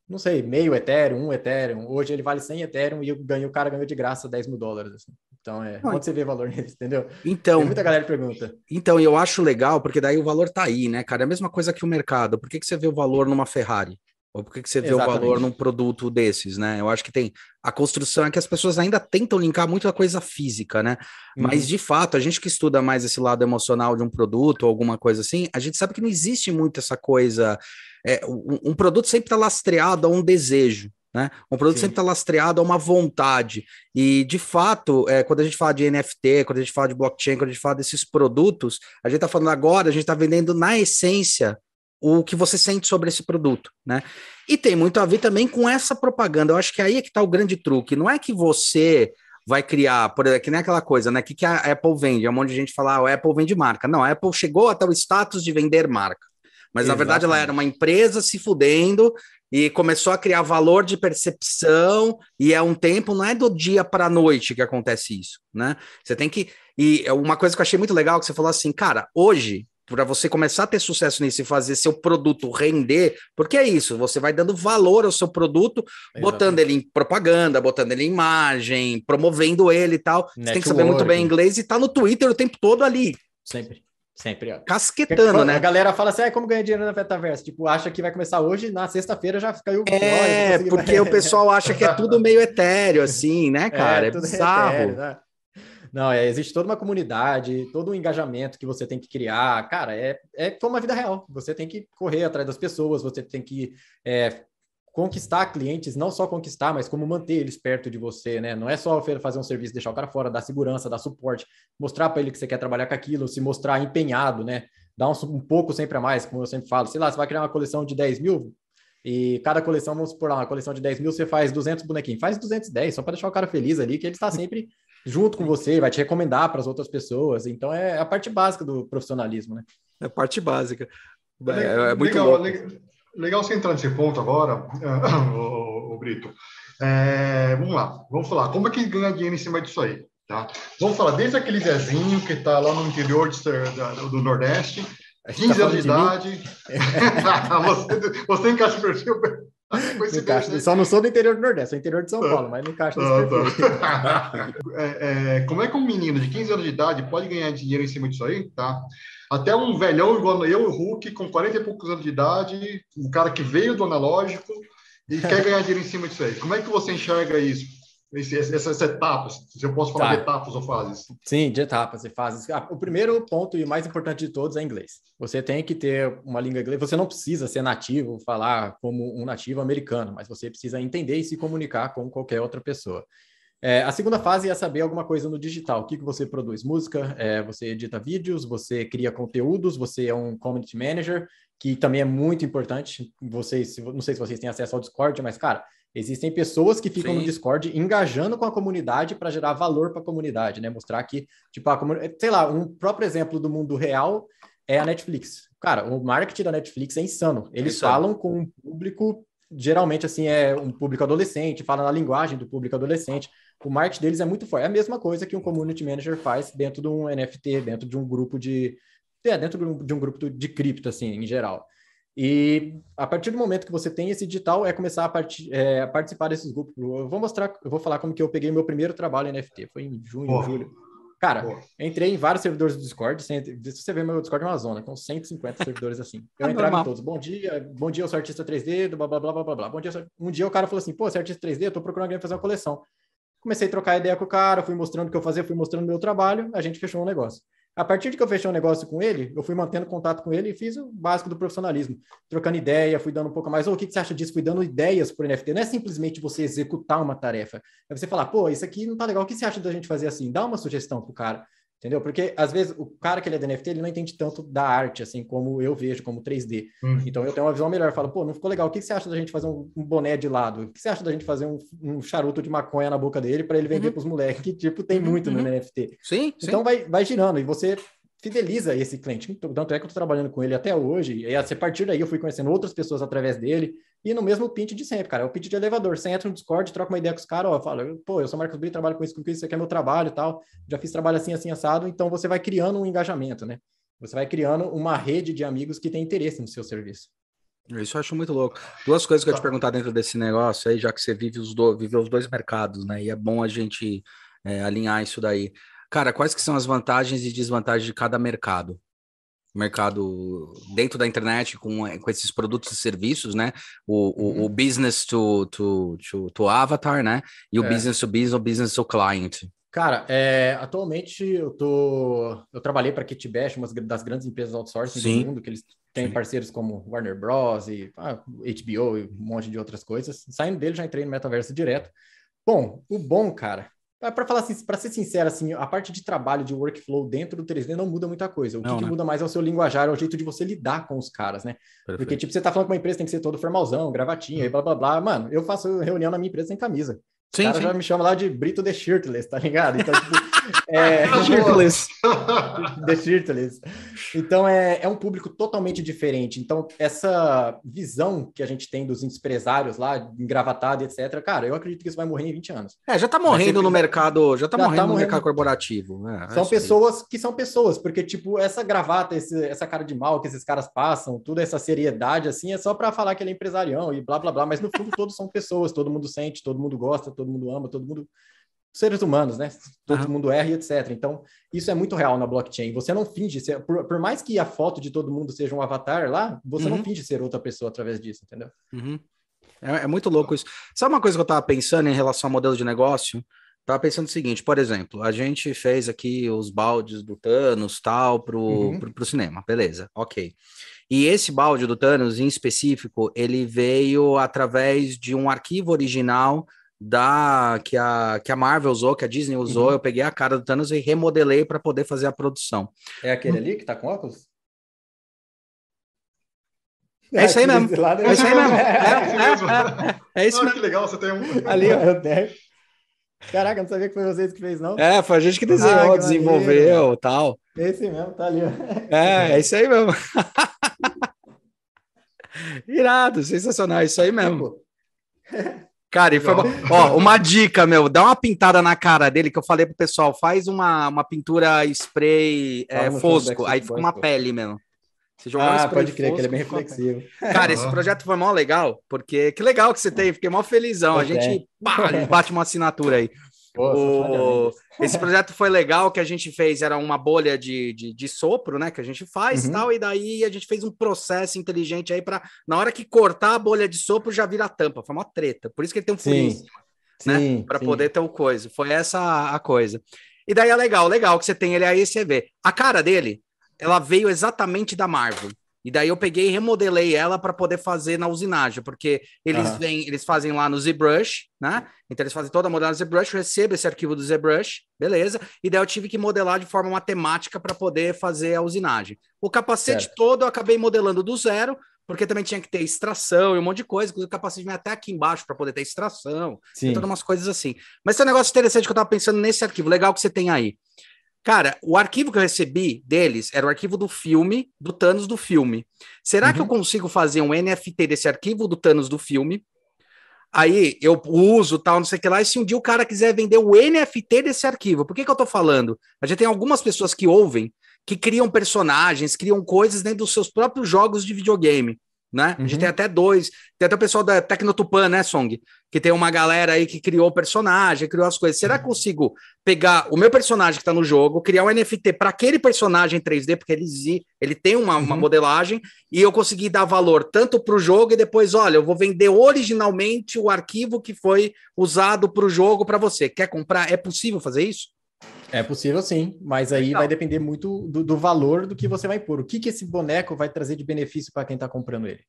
não sei, meio Ethereum, um Ethereum. Hoje ele vale 100 Ethereum e o cara ganhou de graça 10 mil dólares. Assim. Então, é. Onde você vê valor nisso, entendeu? Então. Tem muita galera pergunta. Então, eu acho legal, porque daí o valor tá aí, né, cara? É a mesma coisa que o mercado. Por que, que você vê o valor numa Ferrari? Ou por que, que você vê Exatamente. o valor num produto desses, né? Eu acho que tem a construção é que as pessoas ainda tentam linkar muito a coisa física, né? Uhum. Mas de fato, a gente que estuda mais esse lado emocional de um produto ou alguma coisa assim, a gente sabe que não existe muito essa coisa. É, um, um produto sempre está lastreado a um desejo. Né? Um produto Sim. sempre está lastreado a uma vontade. E, de fato, é, quando a gente fala de NFT, quando a gente fala de blockchain, quando a gente fala desses produtos, a gente está falando agora, a gente está vendendo na essência o que você sente sobre esse produto, né? E tem muito a ver também com essa propaganda. Eu acho que aí é que está o grande truque. Não é que você vai criar, por exemplo, que nem aquela coisa, né? O que, que a Apple vende? É um monte de gente fala, ah, a Apple vende marca. Não, a Apple chegou até o status de vender marca. Mas Exatamente. na verdade ela era uma empresa se fudendo e começou a criar valor de percepção, e é um tempo, não é do dia para a noite que acontece isso, né? Você tem que. E uma coisa que eu achei muito legal que você falou assim, cara, hoje para você começar a ter sucesso nisso e fazer seu produto render, porque é isso, você vai dando valor ao seu produto, Exatamente. botando ele em propaganda, botando ele em imagem, promovendo ele e tal. Network. Você tem que saber muito bem inglês e tá no Twitter o tempo todo ali. Sempre. Sempre, ó. Casquetando, né? A galera fala assim, ah, como ganhar dinheiro na Metaverse? Tipo, acha que vai começar hoje, na sexta-feira já caiu. É, porque o pessoal acha que é tudo meio etéreo, assim, né, é, cara? É, é bizarro. Etéreo, né? Não, é, existe toda uma comunidade, todo um engajamento que você tem que criar. Cara, é, é como a vida real. Você tem que correr atrás das pessoas, você tem que é, conquistar clientes, não só conquistar, mas como manter eles perto de você, né? Não é só fazer um serviço, deixar o cara fora, dar segurança, dar suporte, mostrar para ele que você quer trabalhar com aquilo, se mostrar empenhado, né? Dar um, um, pouco sempre a mais, como eu sempre falo. Sei lá, você vai criar uma coleção de 10 mil e cada coleção, vamos supor lá, uma coleção de 10 mil, você faz 200 bonequinhos. Faz 210, só para deixar o cara feliz ali, que ele está sempre junto com você, vai te recomendar para as outras pessoas. Então é a parte básica do profissionalismo, né? É a parte básica. É, é, é muito legal, legal, legal você entrar nesse ponto agora, o, o Brito. É, vamos lá, vamos falar. Como é que ganha dinheiro em cima disso aí? Tá? Vamos falar desde aquele Zezinho que está lá no interior de, do Nordeste, 15 tá anos de, de idade. você, você encaixa o perfil Encaixa? Só não sou do interior do Nordeste, sou interior de São tá. Paulo, mas não encaixa nesse tá, é, é, como é que um menino de 15 anos de idade pode ganhar dinheiro em cima disso aí, tá? Até um velhão igual eu, o Hulk, com 40 e poucos anos de idade, um cara que veio do analógico e quer ganhar dinheiro em cima disso aí. Como é que você enxerga isso? Essas etapas, se eu posso falar tá. de etapas ou fases. Sim, de etapas e fases. Ah, o primeiro ponto e mais importante de todos é inglês. Você tem que ter uma língua inglesa. Você não precisa ser nativo, falar como um nativo americano, mas você precisa entender e se comunicar com qualquer outra pessoa. É, a segunda fase é saber alguma coisa no digital. O que, que você produz? Música, é, você edita vídeos, você cria conteúdos, você é um community manager, que também é muito importante. Vocês, não sei se vocês têm acesso ao Discord, mas, cara, Existem pessoas que ficam Sim. no Discord engajando com a comunidade para gerar valor para a comunidade, né? Mostrar que, tipo, a comunidade, sei lá, um próprio exemplo do mundo real é a Netflix. Cara, o marketing da Netflix é insano. Eles é falam com um público, geralmente, assim, é um público adolescente, fala na linguagem do público adolescente. O marketing deles é muito forte. É a mesma coisa que um community manager faz dentro de um NFT, dentro de um grupo de. É, dentro de um grupo de cripto, assim, em geral. E a partir do momento que você tem esse digital, é começar a, part... é, a participar desses grupos. Eu vou mostrar, eu vou falar como que eu peguei meu primeiro trabalho em NFT. Foi em junho, Porra. julho. Cara, Porra. entrei em vários servidores do Discord. Se você ver meu Discord é uma zona, com 150 servidores assim. Eu é entrava em todos. Bom dia, bom dia, eu sou artista 3D, blá, blá, blá, blá, blá, blá. Bom dia, um dia o cara falou assim, pô, você é artista 3D, eu tô procurando alguém fazer uma coleção. Comecei a trocar ideia com o cara, fui mostrando o que eu fazia, fui mostrando o meu trabalho, a gente fechou um negócio. A partir de que eu fechei um negócio com ele, eu fui mantendo contato com ele e fiz o básico do profissionalismo, trocando ideia, fui dando um pouco mais, oh, o que, que você acha disso? Fui dando ideias para o NFT. Não é simplesmente você executar uma tarefa, é você falar, pô, isso aqui não tá legal, o que você acha da gente fazer assim? Dá uma sugestão pro cara. Entendeu? Porque às vezes o cara que ele é da NFT, ele não entende tanto da arte, assim, como eu vejo, como 3D. Hum. Então eu tenho uma visão melhor. Falo, pô, não ficou legal. O que você acha da gente fazer um, um boné de lado? O que você acha da gente fazer um, um charuto de maconha na boca dele para ele vender uhum. para os moleques? Que tipo, tem uhum, muito uhum. no NFT. Sim. Então sim. Vai, vai girando e você fideliza esse cliente. Tanto é que eu estou trabalhando com ele até hoje, e a partir daí eu fui conhecendo outras pessoas através dele, e no mesmo pitch de sempre, cara. É o pitch de elevador. Você entra no Discord, troca uma ideia com os caras, ó, fala, pô, eu sou Marcos Brito, trabalho com isso, com isso, isso aqui é meu trabalho e tal. Já fiz trabalho assim, assim, assado. Então você vai criando um engajamento, né? Você vai criando uma rede de amigos que tem interesse no seu serviço. Isso eu acho muito louco. Duas coisas que eu te perguntar dentro desse negócio aí, já que você vive os, do, vive os dois mercados, né? E é bom a gente é, alinhar isso daí. Cara, quais que são as vantagens e desvantagens de cada mercado? mercado dentro da internet com, com esses produtos e serviços, né? O, uhum. o, o, business to, to, to, to, avatar, né? E o é. business to business ou business to client. Cara, é, atualmente eu tô, eu trabalhei para Kitbash, uma das grandes empresas outsourcing Sim. do mundo, que eles têm Sim. parceiros como Warner Bros e ah, HBO e um monte de outras coisas. Saindo dele já entrei no metaverso direto. Bom, o bom, cara, para falar assim, para ser sincero, assim, a parte de trabalho de workflow dentro do 3D não muda muita coisa. O não, que, né? que, muda mais é o seu linguajar, é o jeito de você lidar com os caras, né? Perfeito. Porque, tipo, você tá falando com uma empresa, tem que ser todo formalzão, gravatinha, e blá blá blá. Mano, eu faço reunião na minha empresa sem camisa. Sim, o cara sim. já me chama lá de Brito The Shirtless, tá ligado? Então, tipo, é... Shirtless. The Shirtless. Então, é, é um público totalmente diferente. Então, essa visão que a gente tem dos empresários lá, engravatado, etc., cara, eu acredito que isso vai morrer em 20 anos. É, já tá morrendo no mercado, já tá já morrendo tá no morrendo... mercado corporativo. É, são pessoas que são pessoas, porque, tipo, essa gravata, esse, essa cara de mal que esses caras passam, toda essa seriedade, assim, é só para falar que ele é empresarião e blá, blá, blá, mas no fundo todos são pessoas, todo mundo sente, todo mundo gosta, todo mundo ama, todo mundo. Seres humanos, né? Todo uhum. mundo erra e etc. Então, isso é muito real na blockchain. Você não finge ser. Por, por, mais que a foto de todo mundo seja um avatar lá, você uhum. não finge ser outra pessoa através disso, entendeu? Uhum. É, é, muito louco isso. Sabe uma coisa que eu estava pensando em relação ao modelo de negócio? Tava pensando o seguinte, por exemplo, a gente fez aqui os baldes do Thanos tal pro, uhum. pro, pro, cinema, beleza, ok. E esse balde do Thanos, em específico, ele veio através de um arquivo original da que a, que a Marvel usou, que a Disney usou, uhum. eu peguei a cara do Thanos e remodelei para poder fazer a produção. É aquele ali que tá com óculos? É, isso aí mesmo. É isso aí mesmo. É, é, é, isso mesmo. Que legal, você tem um. Ali, ó. Caraca, não sabia que foi vocês que fez, não? É, foi a gente que desenhou, ah, que desenvolveu e tal. Esse mesmo, tá ali. Ó. É, é isso aí mesmo. Irado, sensacional, isso aí mesmo. Cara, e foi bom. Ó, uma dica, meu, dá uma pintada na cara dele que eu falei pro pessoal, faz uma, uma pintura spray é, fosco, aí fica uma pele mesmo. Você jogou ah, pode crer, que ele é bem reflexivo. Cara, esse projeto foi mó legal, porque que legal que você tem, fiquei mó felizão. a gente pá, bate uma assinatura aí. O... Esse projeto foi legal que a gente fez, era uma bolha de, de, de sopro, né? Que a gente faz uhum. tal, e daí a gente fez um processo inteligente aí para na hora que cortar a bolha de sopro já vira a tampa. Foi uma treta. Por isso que ele tem um furinho em cima, né? Para poder ter o coisa. Foi essa a coisa. E daí é legal, legal que você tem ele aí, você vê. A cara dele, ela veio exatamente da Marvel. E daí eu peguei e remodelei ela para poder fazer na usinagem, porque eles uhum. vêm, eles fazem lá no ZBrush, né? Então eles fazem toda a modelagem do ZBrush, eu recebo esse arquivo do ZBrush, beleza? E daí eu tive que modelar de forma matemática para poder fazer a usinagem. O capacete certo. todo eu acabei modelando do zero, porque também tinha que ter extração e um monte de coisa, o capacete vem até aqui embaixo para poder ter extração, e todas umas coisas assim. Mas tem um negócio interessante que eu estava pensando nesse arquivo, legal que você tem aí. Cara, o arquivo que eu recebi deles era o arquivo do filme, do Thanos do filme. Será uhum. que eu uhum. consigo fazer um NFT desse arquivo do Thanos do filme? Aí eu uso tal, não sei o que lá, e se um dia o cara quiser vender o NFT desse arquivo, por que, que eu tô falando? A gente tem algumas pessoas que ouvem que criam personagens, criam coisas dentro dos seus próprios jogos de videogame né? Uhum. A gente uhum. tem até dois. Tem até o pessoal da Tecnotupan, né, Song? Que tem uma galera aí que criou o personagem, criou as coisas. Será que eu consigo pegar o meu personagem que tá no jogo, criar um NFT para aquele personagem 3D, porque ele, ele tem uma, uhum. uma modelagem, e eu conseguir dar valor tanto para o jogo e depois, olha, eu vou vender originalmente o arquivo que foi usado para o jogo para você. Quer comprar? É possível fazer isso? É possível sim, mas aí vai depender muito do, do, valor do que você vai pôr. O que, que esse boneco vai trazer de benefício para quem está comprando ele?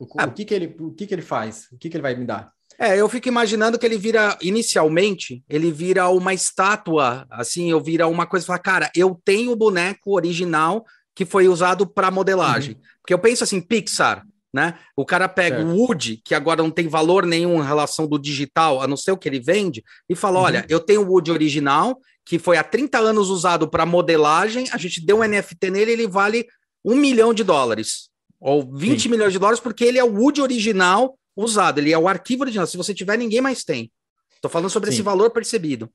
O, ah. o, que, que ele? o que, que ele faz? O que, que ele vai me dar? É, eu fico imaginando que ele vira, inicialmente, ele vira uma estátua, assim, eu vira uma coisa, falar, cara, eu tenho o boneco original que foi usado para modelagem. Uhum. Porque eu penso assim, Pixar, né? O cara pega certo. o Woody, que agora não tem valor nenhum em relação do digital, a não ser o que ele vende, e fala: uhum. olha, eu tenho o Woody original, que foi há 30 anos usado para modelagem, a gente deu um NFT nele, ele vale um milhão de dólares, ou 20 Sim. milhões de dólares, porque ele é o Wood original usado, ele é o arquivo original. Se você tiver, ninguém mais tem. Estou falando sobre Sim. esse valor percebido.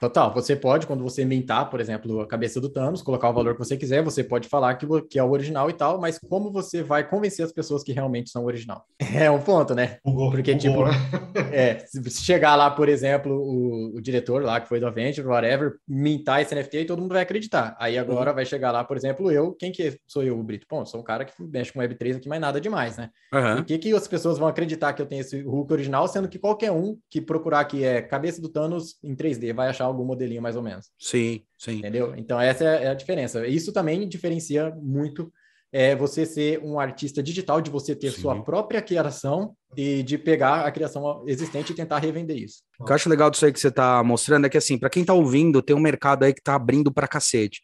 Total, você pode, quando você mintar, por exemplo, a cabeça do Thanos, colocar o valor que você quiser, você pode falar que, que é o original e tal, mas como você vai convencer as pessoas que realmente são o original? É um ponto, né? Porque, tipo, é, se chegar lá, por exemplo, o, o, diretor lá, que foi do Avenger, whatever, mintar esse NFT, todo mundo vai acreditar. Aí agora uhum. vai chegar lá, por exemplo, eu, quem que sou eu, o Brito? Bom, sou um cara que mexe com Web3 aqui, mas nada demais, né? Uhum. E o que, que as pessoas vão acreditar que eu tenho esse Hulk original, sendo que qualquer um que procurar aqui é cabeça do Thanos em 3D vai achar algum modelinho mais ou menos. Sim, sim. Entendeu? Então, essa é, é a diferença. Isso também diferencia muito é, você ser um artista digital, de você ter sim. sua própria criação e de pegar a criação existente e tentar revender isso. O que eu acho legal disso aí que você está mostrando é que, assim, para quem está ouvindo, tem um mercado aí que está abrindo para cacete.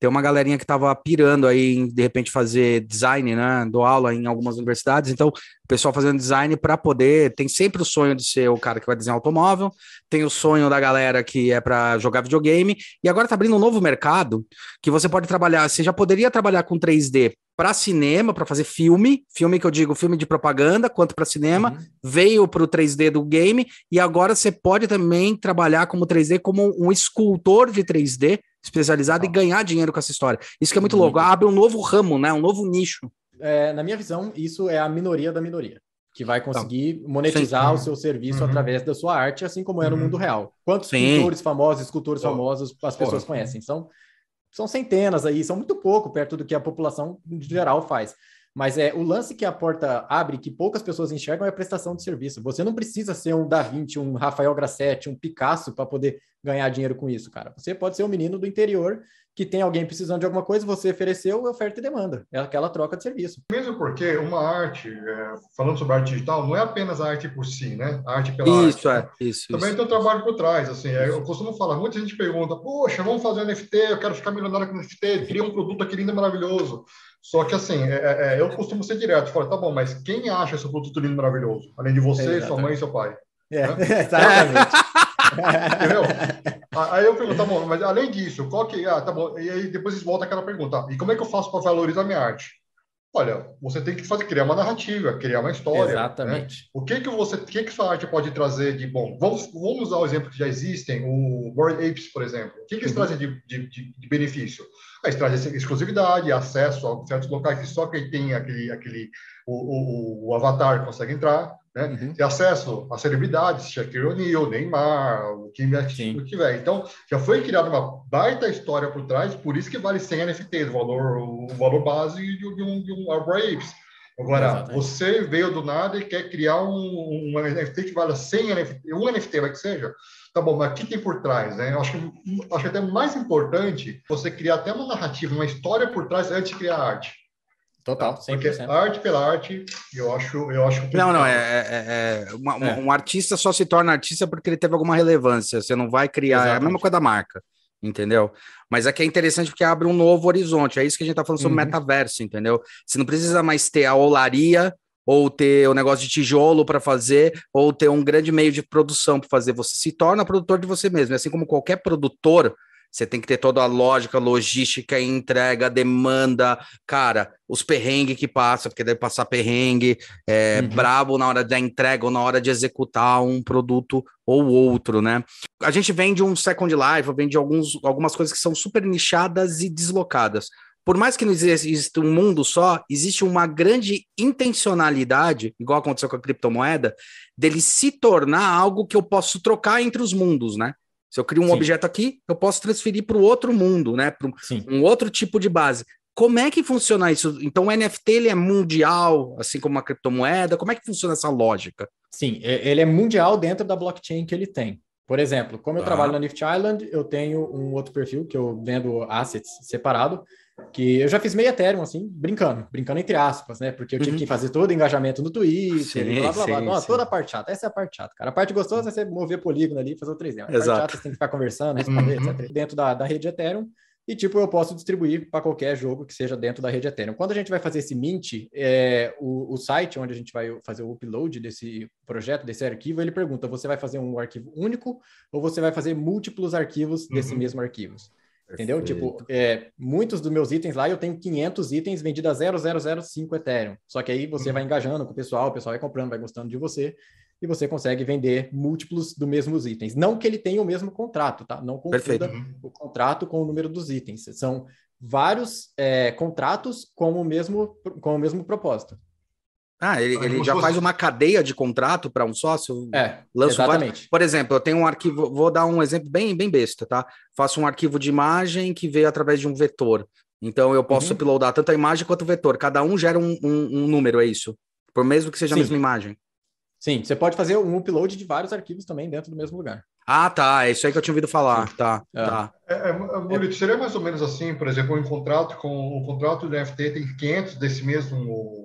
Tem uma galerinha que estava pirando aí em, de repente, fazer design, né? Dou aula em algumas universidades, então o pessoal fazendo design para poder. Tem sempre o sonho de ser o cara que vai desenhar automóvel, tem o sonho da galera que é para jogar videogame, e agora está abrindo um novo mercado que você pode trabalhar. Você já poderia trabalhar com 3D para cinema, para fazer filme, filme que eu digo filme de propaganda, quanto para cinema, uhum. veio para o 3D do game, e agora você pode também trabalhar como 3D como um escultor de 3D especializado e ganhar dinheiro com essa história. Isso que é muito louco. Abre um novo ramo, né? Um novo nicho. É, na minha visão, isso é a minoria da minoria. Que vai conseguir monetizar Sim. o seu serviço uhum. através da sua arte, assim como é no uhum. mundo real. Quantos Sim. pintores famosos, escultores oh. famosos as pessoas oh. conhecem? São, são centenas aí, são muito pouco perto do que a população em geral faz. Mas é o lance que a porta abre, que poucas pessoas enxergam, é a prestação de serviço. Você não precisa ser um Da Vinci, um Rafael Grassetti, um Picasso para poder ganhar dinheiro com isso, cara. Você pode ser um menino do interior que tem alguém precisando de alguma coisa, você ofereceu, oferta e demanda. É aquela troca de serviço. Mesmo porque uma arte, é, falando sobre arte digital, não é apenas a arte por si, né? A arte pela isso, arte. É, isso, Também isso. tem o trabalho por trás, assim. É, eu costumo falar, muita gente pergunta, poxa, vamos fazer NFT, eu quero ficar milionário com NFT, cria um produto aqui lindo e maravilhoso. Só que assim, é, é, é eu costumo ser direto, falar, tá bom, mas quem acha esse produto lindo maravilhoso? Além de você, sua mãe e seu pai. É, né? exatamente. Entendeu? Aí eu pergunto, tá bom, mas além disso, qual que. Ah, tá bom. E aí depois eles voltam aquela pergunta: e como é que eu faço para valorizar minha arte? Olha, você tem que fazer, criar uma narrativa, criar uma história. Né? Exatamente. Né? O que que você, o que que sua arte pode trazer de bom? Vamos, vamos usar o exemplo que já existem, o Bored Apes, por exemplo. O que que eles uhum. trazem de, de, de, benefício? Ah, eles trazem exclusividade, acesso a certos locais que só quem tem aquele, aquele o, o, o avatar consegue entrar. Né? Uhum. Ter acesso a celebridades, Shaquille O'Neal, Neymar, o que tiver. Então, já foi criada uma baita história por trás, por isso que vale 100 NFTs, o valor, o valor base de, um, de um Arbor Apes. Agora, Exatamente. você veio do nada e quer criar um, um NFT que vale 100 NFT, um NFT vai que seja. Tá bom, mas o que tem por trás? Né? Eu acho, acho até mais importante você criar até uma narrativa, uma história por trás antes de criar arte. Total, 100%. Porque arte pela arte, eu acho, eu acho. Não, não, é, é, é, uma, é, um artista só se torna artista porque ele teve alguma relevância. Você não vai criar, Exatamente. é a mesma coisa da marca, entendeu? Mas é que é interessante porque abre um novo horizonte. É isso que a gente tá falando sobre uhum. metaverso, entendeu? Você não precisa mais ter a olaria ou ter o um negócio de tijolo para fazer, ou ter um grande meio de produção para fazer. Você se torna produtor de você mesmo. Assim como qualquer produtor você tem que ter toda a lógica, logística, entrega, demanda, cara, os perrengues que passa, porque deve passar perrengue, é, uhum. brabo na hora da entrega ou na hora de executar um produto ou outro, né? A gente vende um Second Life, vende alguns, algumas coisas que são super nichadas e deslocadas. Por mais que não exista um mundo só, existe uma grande intencionalidade, igual aconteceu com a criptomoeda, dele se tornar algo que eu posso trocar entre os mundos, né? Se eu crio um Sim. objeto aqui, eu posso transferir para o outro mundo, né? Para um outro tipo de base. Como é que funciona isso? Então, o NFT ele é mundial, assim como a criptomoeda? Como é que funciona essa lógica? Sim, ele é mundial dentro da blockchain que ele tem. Por exemplo, como eu ah. trabalho na Nift Island, eu tenho um outro perfil que eu vendo assets separado, que eu já fiz meio Ethereum, assim, brincando, brincando entre aspas, né? Porque eu tive uhum. que fazer todo o engajamento no Twitter, sim, blá, blá, blá. Sim, Nossa, toda a parte chata. Essa é a parte chata, cara. A parte gostosa é você mover polígono ali e fazer o 3D. A parte Exato. chata você tem que ficar conversando, responder, uhum. etc. Dentro da, da rede Ethereum. E, tipo, eu posso distribuir para qualquer jogo que seja dentro da rede Ethereum. Quando a gente vai fazer esse mint, é, o, o site onde a gente vai fazer o upload desse projeto, desse arquivo, ele pergunta: você vai fazer um arquivo único ou você vai fazer múltiplos arquivos uhum. desse mesmo arquivo? Entendeu? Tipo, é, muitos dos meus itens lá, eu tenho 500 itens vendidos a 0,005 Ethereum. Só que aí você uhum. vai engajando com o pessoal, o pessoal vai comprando, vai gostando de você, e você consegue vender múltiplos dos mesmos itens. Não que ele tenha o mesmo contrato, tá? Não confunda uhum. o contrato com o número dos itens. São vários é, contratos com o mesmo, com o mesmo propósito. Ah, ele, ele já faz uma cadeia de contrato para um sócio? É, lança exatamente. Por exemplo, eu tenho um arquivo, vou dar um exemplo bem, bem besta, tá? Faço um arquivo de imagem que veio através de um vetor. Então eu posso uhum. uploadar tanto a imagem quanto o vetor. Cada um gera um, um, um número, é isso? Por mesmo que seja Sim. a mesma imagem. Sim, você pode fazer um upload de vários arquivos também dentro do mesmo lugar. Ah, tá. É isso aí que eu tinha ouvido falar. Sim. Tá, é. tá. É, é, seria mais ou menos assim, por exemplo, um contrato com um contrato do NFT tem 500 desse mesmo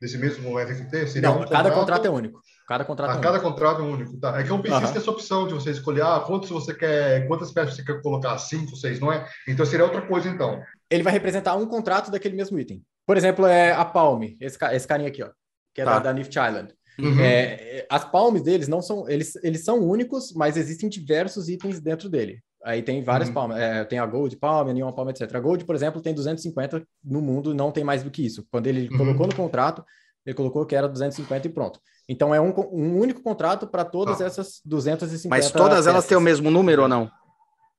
desse mesmo NFT? Seria Não, um cada contrato é único. Cada contrato ah, é cada contrato é único. Tá. É que o PX uhum. tem essa opção de você escolher ah, quantos você quer, quantas peças você quer colocar, cinco, seis, não é? Então seria outra coisa, então. Ele vai representar um contrato daquele mesmo item. Por exemplo, é a Palm, esse, esse carinha aqui, ó, que é tá. da, da Nift Island. Uhum. É, as palms deles não são, eles, eles são únicos, mas existem diversos itens dentro dele. Aí tem várias uhum. palmas, é, tem a Gold Palm, a Neon Palm, etc. A Gold, por exemplo, tem 250 no mundo, não tem mais do que isso. Quando ele uhum. colocou no contrato, ele colocou que era 250 e pronto. Então é um, um único contrato para todas ah. essas 250. Mas todas peças. elas têm o mesmo número ou não?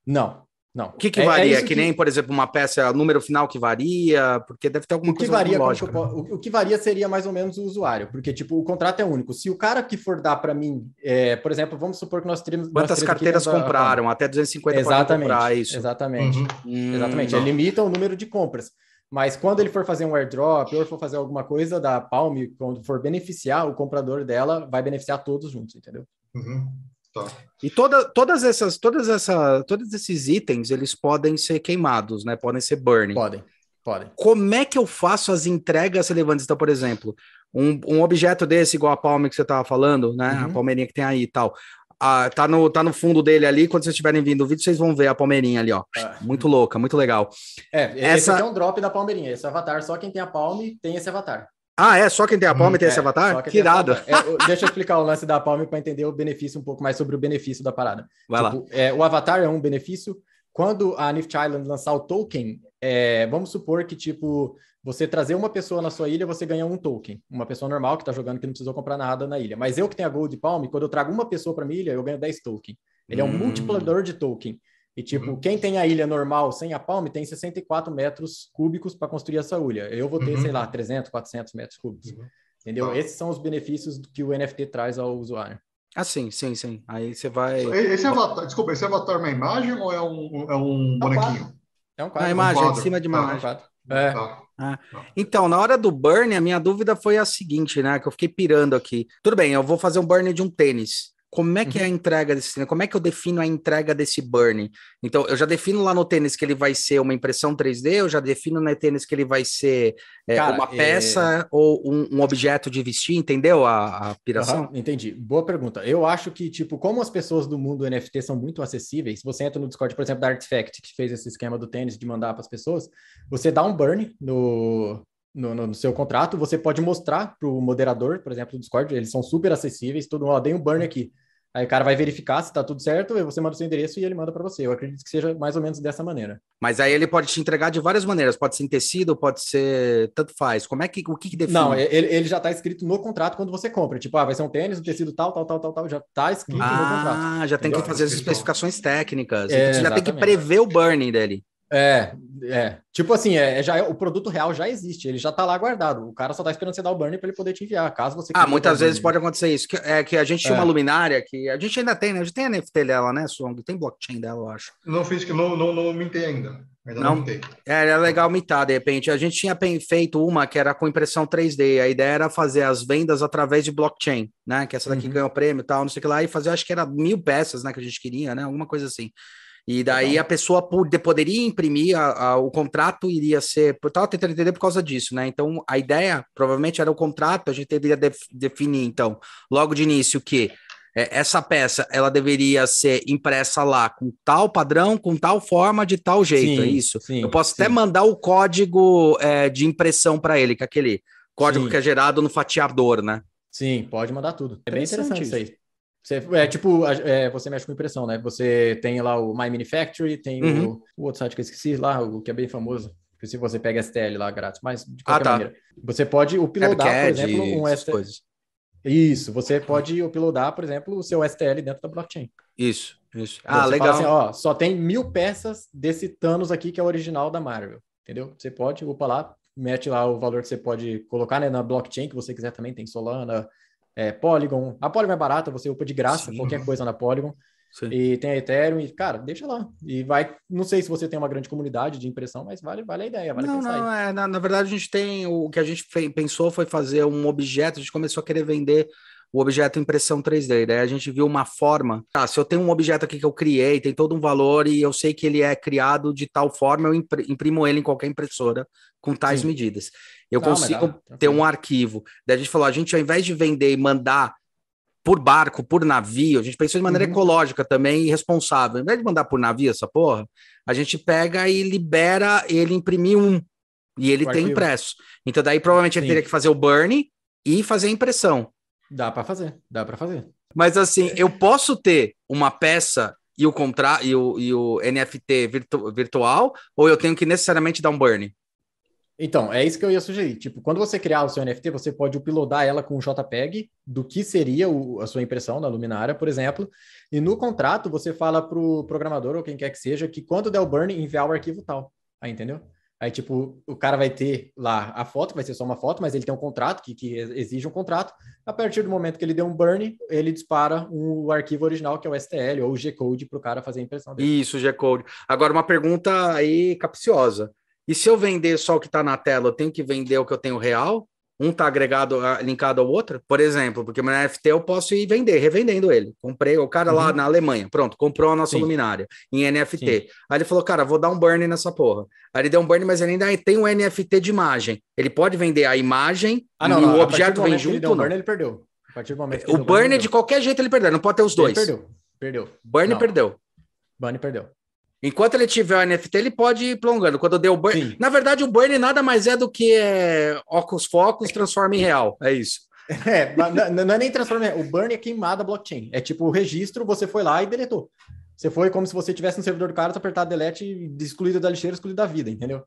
Não. Não. O que, que é, varia? É que, que, nem, por exemplo, uma peça, número final que varia, porque deve ter alguma o que coisa varia, lógica. Eu, o, o, que varia seria mais ou menos o usuário, porque tipo o contrato é único. Se o cara que for dar para mim, é, por exemplo, vamos supor que nós teríamos quantas carteiras compraram? A, até 250 exatamente, comprar isso. Exatamente. Uhum. Exatamente. Hum, Ele limita o número de compras. Mas quando ele for fazer um airdrop ou for fazer alguma coisa da Palm, quando for beneficiar o comprador dela, vai beneficiar todos juntos, entendeu? Uhum. Tá. E toda, todas essas, todas essa, todos esses itens, eles podem ser queimados, né? Podem ser burning. Podem, podem. Como é que eu faço as entregas relevantes? Então, por exemplo, um, um objeto desse, igual a palma que você estava falando, né? Uhum. A palmeirinha que tem aí e tal. Ah, tá, no, tá no fundo dele ali. Quando vocês estiverem vindo o vídeo, vocês vão ver a palmeirinha ali, ó. É. Muito louca, muito legal. É, esse Essa... aqui é um drop da palmeirinha. Esse avatar, só quem tem a palme tem esse avatar. Ah, é? Só quem tem a Palme hum, tem é, esse avatar? Que irado. É, deixa eu explicar o lance da Palme para entender o benefício um pouco mais sobre o benefício da parada. Vai tipo, lá. É, o avatar é um benefício. Quando a Nift Island lançar o token, é, vamos supor que, tipo, você trazer uma pessoa na sua ilha, você ganha um token. Uma pessoa normal que está jogando que não precisou comprar nada na ilha. Mas eu que tenho a Gold Palm, quando eu trago uma pessoa para minha ilha, eu ganho 10 tokens. Ele é um hum. multiplicador de token. E, tipo, uhum. quem tem a ilha normal sem a Palme tem 64 metros cúbicos para construir essa ilha. Eu vou ter, uhum. sei lá, 300, 400 metros cúbicos. Uhum. Entendeu? Esses são os benefícios que o NFT traz ao usuário. Ah, sim, sim, sim. Aí você vai. Esse avatar, desculpa, esse avatar é uma imagem ou é um, é um bonequinho? É um quadro. É uma imagem, um é de cima de uma tá. imagem. É. Tá. Ah. Então, na hora do burn, a minha dúvida foi a seguinte, né? Que eu fiquei pirando aqui. Tudo bem, eu vou fazer um burn de um tênis. Como é que é a uhum. entrega desse tênis? Como é que eu defino a entrega desse burn? Então, eu já defino lá no tênis que ele vai ser uma impressão 3D, eu já defino no tênis que ele vai ser é, Cara, uma peça é... ou um, um, objeto de vestir, entendeu a, a piração? Uhum, entendi. Boa pergunta. Eu acho que, tipo, como as pessoas do mundo NFT são muito acessíveis, você entra no Discord, por exemplo, da Artifact, que fez esse esquema do tênis de mandar para as pessoas, você dá um burn no, no, no, seu contrato, você pode mostrar para o moderador, por exemplo, do Discord, eles são super acessíveis, todo mundo, ó, dei um burn aqui. Aí o cara vai verificar se está tudo certo, e você manda o seu endereço e ele manda para você. Eu acredito que seja mais ou menos dessa maneira. Mas aí ele pode te entregar de várias maneiras. Pode ser em tecido, pode ser tanto faz. Como é que o que, que define? Não, ele, ele já está escrito no contrato quando você compra. Tipo, ah, vai ser um tênis, um tecido tal, tal, tal, tal, tal. Já está escrito ah, no contrato. Ah, já tem que fazer as especificações técnicas. É, você já tem que prever o burning dele. É, é. Tipo assim, é, é já é, o produto real já existe, ele já tá lá guardado. O cara só tá esperando você dar o burn para ele poder te enviar, caso você Ah, muitas vezes pode acontecer isso. Que, é que a gente tinha uma é. luminária que a gente ainda tem, né? A gente tem a NFT dela, né, Song? Tem blockchain dela, eu acho. Não fiz que não, não, não mintei ainda. Ainda não, não É, é legal mitar, de repente. A gente tinha feito uma que era com impressão 3D. A ideia era fazer as vendas através de blockchain, né? Que essa daqui uhum. ganhou prêmio e tal, não sei o que lá, e fazer, acho que era mil peças, né? Que a gente queria, né? Alguma coisa assim. E daí a pessoa poderia imprimir, a, a, o contrato iria ser. Eu estava tentando entender por causa disso, né? Então a ideia provavelmente era o contrato, a gente deveria def, definir, então, logo de início, que é, essa peça ela deveria ser impressa lá com tal padrão, com tal forma, de tal jeito, é sim, é isso? Sim, Eu posso sim. até mandar o código é, de impressão para ele, que é aquele código que é gerado no fatiador, né? Sim, pode mandar tudo. É bem interessante isso aí. Você, é tipo, é, você mexe com impressão, né? Você tem lá o My Manufactory, tem uhum. o, o, outro site que eu esqueci lá, o que é bem famoso. Se você pega STL lá grátis, mas de qualquer ah, tá. maneira. Você pode uploadar, por exemplo, um STL. Coisas. Isso, você pode uploadar, por exemplo, o seu STL dentro da blockchain. Isso, isso. Então, ah, legal. Assim, ó, só tem mil peças desse Thanos aqui que é o original da Marvel, entendeu? Você pode upar lá, mete lá o valor que você pode colocar né, na blockchain que você quiser também, tem Solana, é, Polygon. A Polygon é barata, você upa de graça, Sim. qualquer coisa na Polygon. Sim. E tem a Ethereum, e, cara, deixa lá. E vai. Não sei se você tem uma grande comunidade de impressão, mas vale, vale a ideia. Vale não, não, é, na, na, verdade, a gente tem. O que a gente pensou foi fazer um objeto, a gente começou a querer vender o objeto impressão 3D. Daí a gente viu uma forma. Ah, se eu tenho um objeto aqui que eu criei, tem todo um valor e eu sei que ele é criado de tal forma, eu imprimo ele em qualquer impressora com tais Sim. medidas. Eu Não, consigo ter um arquivo. Daí a gente falou: a gente, ao invés de vender e mandar por barco, por navio, a gente pensou de maneira uhum. ecológica também e responsável. Ao invés de mandar por navio essa porra, a gente pega e libera ele imprimir um. E ele o tem arquivo. impresso. Então, daí provavelmente ele Sim. teria que fazer o burn e fazer a impressão. Dá para fazer, dá para fazer. Mas assim, eu posso ter uma peça e o contra e o, e o NFT virtu virtual, ou eu tenho que necessariamente dar um burn? Então, é isso que eu ia sugerir. Tipo, quando você criar o seu NFT, você pode uploadar ela com um JPEG do que seria o, a sua impressão na luminária, por exemplo. E no contrato, você fala para o programador ou quem quer que seja que quando der o burn, enviar o arquivo tal. Aí, entendeu? Aí, tipo, o cara vai ter lá a foto, vai ser só uma foto, mas ele tem um contrato que, que exige um contrato. A partir do momento que ele deu um burn, ele dispara o arquivo original, que é o STL ou o G-Code, para o cara fazer a impressão dele. Isso, G-Code. Agora, uma pergunta aí capciosa. E se eu vender só o que está na tela, eu tenho que vender o que eu tenho real? Um está agregado, linkado ao outro? Por exemplo, porque meu NFT eu posso ir vender, revendendo ele. Comprei, o cara uhum. lá na Alemanha, pronto, comprou a nossa Sim. luminária em NFT. Sim. Aí ele falou, cara, vou dar um burn nessa porra. Aí ele deu um burn, mas ele ainda tem um NFT de imagem. Ele pode vender a imagem ah, não, e não. o objeto vem junto, ele deu um burn, ele perdeu. A partir do momento o burn, de qualquer jeito ele perdeu, não pode ter os dois. Ele perdeu, perdeu. Burn não. perdeu. Burn perdeu. Enquanto ele tiver o NFT, ele pode ir prolongando. Quando deu o burn. Sim. Na verdade, o burn nada mais é do que é, óculos focos transforma em real. É isso. É, não é nem transforma. O burn é queimada blockchain. É tipo o registro, você foi lá e deletou. Você foi como se você tivesse no servidor do cara, apertar delete e excluído da lixeira, excluído da vida, entendeu?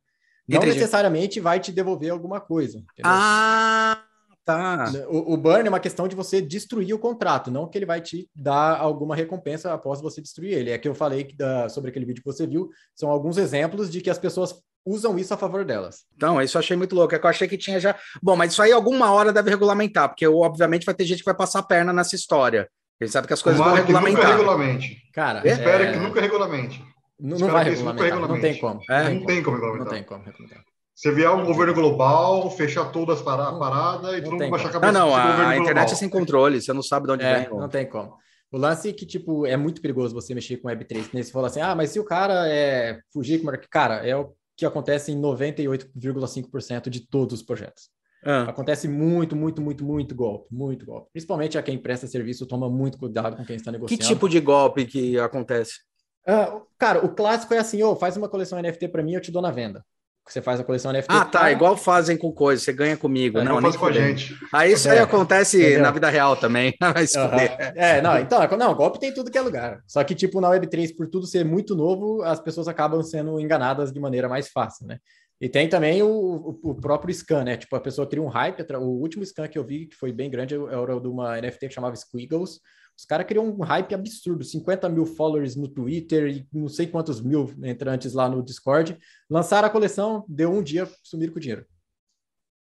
Não Entendi. necessariamente vai te devolver alguma coisa. Entendeu? Ah! Tá. O, o burn é uma questão de você destruir o contrato, não que ele vai te dar alguma recompensa após você destruir ele. É que eu falei que da, sobre aquele vídeo que você viu, são alguns exemplos de que as pessoas usam isso a favor delas. Então, isso eu achei muito louco. É que eu achei que tinha já. Bom, mas isso aí alguma hora deve regulamentar, porque obviamente vai ter gente que vai passar a perna nessa história. Ele sabe que as coisas Tomara vão regulamentar. nunca regulamente. Cara, espera é... que nunca regulamente. Não, não vai regulamentar, não tem como. É, não tem como regulamentar. Não tem como regulamentar. Você vier um governo global, fechar todas as paradas e todo mundo baixar a cabeça. Não, não, a, a internet global. é sem controle, você não sabe de onde é, vem. Não tem como. O lance é que, tipo, é muito perigoso você mexer com Web3. Né? Você fala assim, ah, mas se o cara é fugir com Cara, é o que acontece em 98,5% de todos os projetos. Ah. Acontece muito, muito, muito, muito golpe, muito golpe. Principalmente a quem presta serviço toma muito cuidado com quem está negociando. Que tipo de golpe que acontece? Uh, cara, o clássico é assim, oh, faz uma coleção NFT para mim, eu te dou na venda você faz a coleção NFT. Ah, tá. Igual fazem com coisas, você ganha comigo. É, não, faz com a gente. Aí isso é, aí acontece entendeu? na vida real também. Uhum. É, não, então, não, golpe tem tudo que é lugar. Só que, tipo, na Web3, por tudo ser muito novo, as pessoas acabam sendo enganadas de maneira mais fácil, né? E tem também o, o, o, próprio scan, né? Tipo, a pessoa cria um hype. O último scan que eu vi, que foi bem grande, era o de uma NFT que chamava Squiggles os caras criam um hype absurdo, 50 mil followers no Twitter e não sei quantos mil entrantes lá no Discord. Lançaram a coleção, deu um dia, sumiram com o dinheiro.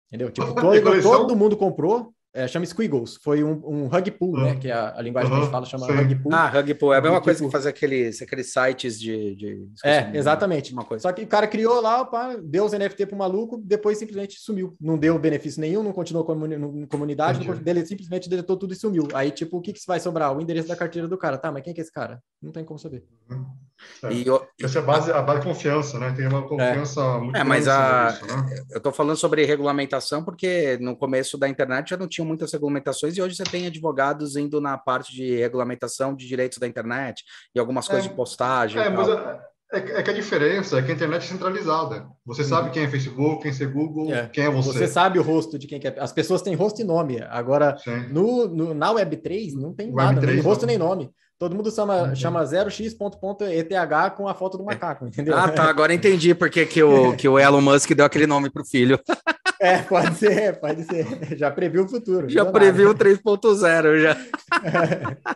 Entendeu? Tipo, todo, todo mundo comprou, é, chama Squiggles, foi um, um hug pool, né? Que é a, a linguagem uhum, que a gente fala chama sim. hug pool. Ah, hug pool, é a mesma coisa que fazer aqueles, aqueles sites de. de é, exatamente. Uma coisa. Só que o cara criou lá, opa, deu os NFT pro maluco, depois simplesmente sumiu. Não deu benefício nenhum, não continuou com a comunidade, não, dele, simplesmente deletou tudo e sumiu. Aí, tipo, o que, que vai sobrar? O endereço da carteira do cara. Tá, mas quem que é esse cara? Não tem como saber. Uhum. É. E eu, Essa é a base, a base de confiança, né? Tem uma confiança é. muito É, mas a, isso, né? eu estou falando sobre regulamentação porque no começo da internet já não tinham muitas regulamentações e hoje você tem advogados indo na parte de regulamentação de direitos da internet e algumas coisas é, de postagem. É, mas a, é, é, que a diferença é que a internet é centralizada. Você uhum. sabe quem é Facebook, quem é Google, é. quem é você. Você sabe o rosto de quem é. As pessoas têm rosto e nome. Agora, no, no, na Web3 não tem Web nada, 3, nem rosto nem nome. Todo mundo chama, uhum. chama 0x.eth com a foto do macaco, entendeu? Ah, tá. Agora entendi porque que o, que o Elon Musk deu aquele nome para o filho. É, pode ser, pode ser. Já previu o futuro. Já previu o 3.0, já.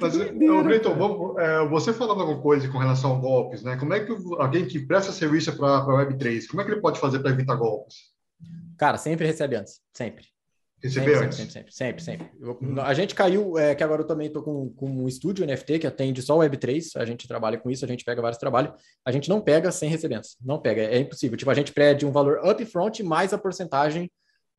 Mas, Brito, é, você falando alguma coisa com relação a golpes, né? Como é que alguém que presta serviço para a Web3, como é que ele pode fazer para evitar golpes? Cara, sempre recebe antes, sempre. Receber sempre? Sempre, sempre, sempre. sempre. Eu. A gente caiu, é, que agora eu também estou com, com um estúdio NFT que atende só Web3, a gente trabalha com isso, a gente pega vários trabalhos, a gente não pega sem recebência, não pega, é impossível. Tipo, a gente pede um valor upfront mais a porcentagem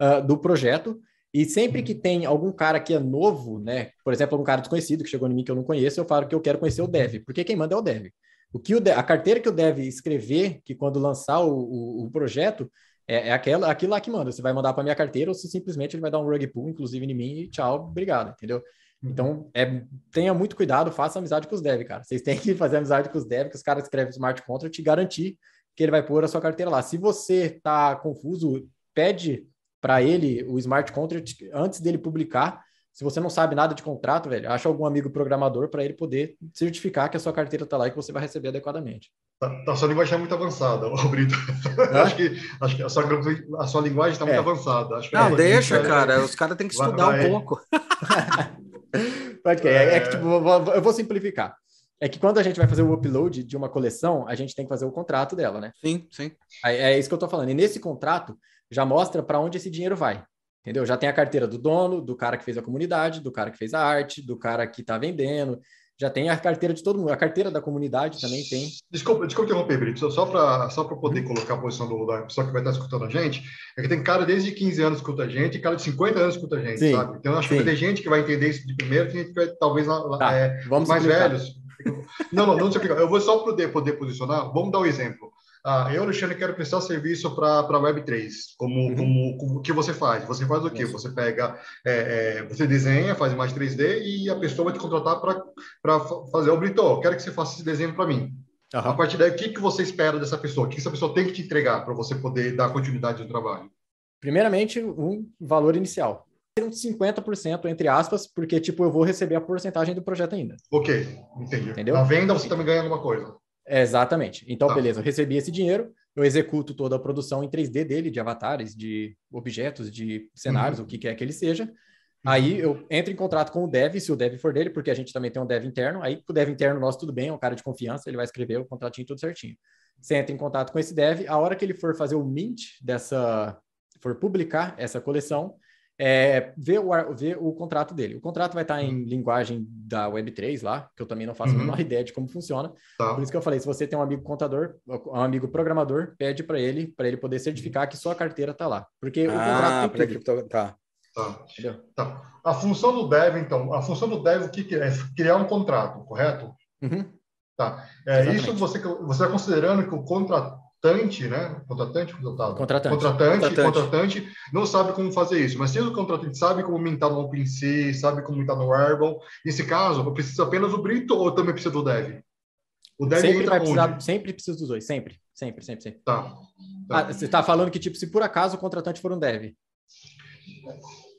uh, do projeto, E sempre que tem algum cara que é novo, né? Por exemplo, um cara desconhecido que chegou em mim que eu não conheço, eu falo que eu quero conhecer o dev, porque quem manda é o dev. O que o dev, a carteira que o dev escrever, que quando lançar o, o, o projeto, é, é aquela, aquilo lá que manda. Você vai mandar para minha carteira ou se simplesmente ele vai dar um rug pull, inclusive em mim, e tchau, obrigado, entendeu? Uhum. Então, é, tenha muito cuidado, faça amizade com os dev, cara. Vocês têm que fazer amizade com os dev, que os caras escrevem smart contract e garantir que ele vai pôr a sua carteira lá. Se você tá confuso, pede para ele o smart contract antes dele publicar. Se você não sabe nada de contrato, velho, acha algum amigo programador para ele poder certificar que a sua carteira está lá e que você vai receber adequadamente. Tá, tá, a sua linguagem é muito avançada, Brito. acho que, acho que a, sua, a sua linguagem está muito é. avançada. Acho não, deixa, cara. Os caras têm que estudar vai, um pouco. Que é, é que, tipo, eu vou simplificar. É que quando a gente vai fazer o upload de uma coleção, a gente tem que fazer o contrato dela, né? Sim, sim. É, é isso que eu tô falando. E nesse contrato, já mostra para onde esse dinheiro vai. Entendeu? Já tem a carteira do dono, do cara que fez a comunidade, do cara que fez a arte, do cara que está vendendo. Já tem a carteira de todo mundo. A carteira da comunidade também tem. Desculpa, desculpa interromper, Brito. Só para só poder uhum. colocar a posição do, da pessoa que vai estar escutando a gente, é que tem cara desde 15 anos que escuta a gente e cara de 50 anos que escuta a gente, sim, sabe? Então, acho sim. que tem gente que vai entender isso de primeiro, tem gente que vai, talvez, tá, é, vamos mais explicar. velhos. Não, não, não se aplicar. Eu vou só poder, poder posicionar. Vamos dar um exemplo. Ah, eu, Alexandre, quero prestar serviço para a Web3. Como, uhum. como, como que você faz? Você faz o quê? Você pega, é, é, você desenha, faz mais 3D e a pessoa vai te contratar para fazer. o Brito, quero que você faça esse desenho para mim. Uhum. A partir daí, o que, que você espera dessa pessoa? O que essa pessoa tem que te entregar para você poder dar continuidade no trabalho? Primeiramente, um valor inicial. Uns 50%, entre aspas, porque, tipo, eu vou receber a porcentagem do projeto ainda. Ok, entendi. Entendeu? Na venda, você também ganha alguma coisa. Exatamente. Então, tá. beleza, eu recebi esse dinheiro, eu executo toda a produção em 3D dele, de avatares, de objetos, de cenários, uhum. o que quer que ele seja. Uhum. Aí eu entro em contrato com o dev, se o dev for dele, porque a gente também tem um dev interno. Aí o dev interno nosso, tudo bem, é um cara de confiança, ele vai escrever o contratinho tudo certinho. Você entra em contato com esse dev, a hora que ele for fazer o mint dessa, for publicar essa coleção, é, ver, o, ver o contrato dele. O contrato vai estar em uhum. linguagem da Web3 lá, que eu também não faço uhum. a menor ideia de como funciona. Tá. Por isso que eu falei, se você tem um amigo contador, um amigo programador, pede para ele, para ele poder certificar que sua carteira está lá. Porque ah, o contrato tem tudo. Tá. Tá. tá. A função do dev, então, a função do dev, o que, é? Criar um contrato, correto? Uhum. Tá. É, isso você você está considerando que o contrato contratante, né? Contratante, contratado. Contratante. Contratante, contratante. contratante não sabe como fazer isso, mas se o contratante sabe como mintar no OpenSea, sabe como mintar no Airble, nesse caso, precisa apenas o Brito ou também precisa do Dev? O Dev sempre vai precisar, sempre precisa dos dois, sempre, sempre, sempre, sempre. Tá. tá. Ah, você está falando que, tipo, se por acaso o contratante for um Dev,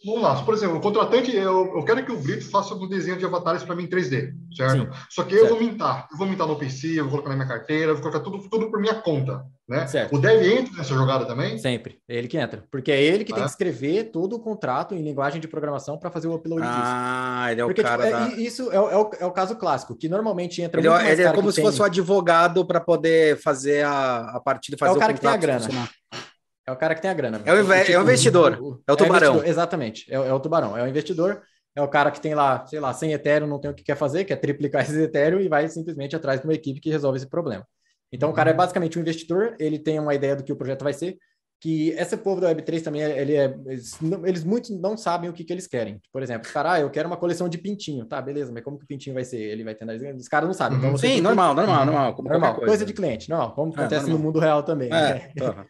Vamos lá, por exemplo, o contratante, eu, eu quero que o Brito faça um desenho de avatares para mim em 3D, certo? Sim, Só que certo. eu vou mintar, eu vou mintar no PC, eu vou colocar na minha carteira, eu vou colocar tudo, tudo por minha conta, né? Certo. O dev entra nessa jogada também? Sempre, é ele que entra, porque é ele que tem que escrever todo o contrato em linguagem de programação para fazer o upload ah, disso. Ah, ele é o porque, cara tipo, da... é, Isso é, é, o, é o caso clássico, que normalmente entra Ele, é, ele é como se tem... fosse o advogado para poder fazer a, a partida, fazer é o cara o que tem a grana. Funcionar. É o cara que tem a grana. É o, inve tipo, é o investidor. O, é o tubarão. É exatamente. É, é, o tubarão. É o investidor. É o cara que tem lá, sei lá, 100 Ethereum, não tem o que quer fazer, quer triplicar esses Ethereum e vai simplesmente atrás de uma equipe que resolve esse problema. Então, uhum. o cara é uhum. basicamente um investidor, ele tem uma ideia do que o projeto vai ser, que esse povo da Web3 também, ele é, eles, eles muitos não sabem o que, que eles querem. Por exemplo, cara, ah, eu quero uma coleção de pintinho. Tá, beleza, mas como que o pintinho vai ser? Ele vai ter... Os caras não sabem. Então, Sim, normal, normal, normal. normal, coisa, coisa de cliente, normal, como é, acontece normal. no mundo real também. É, né?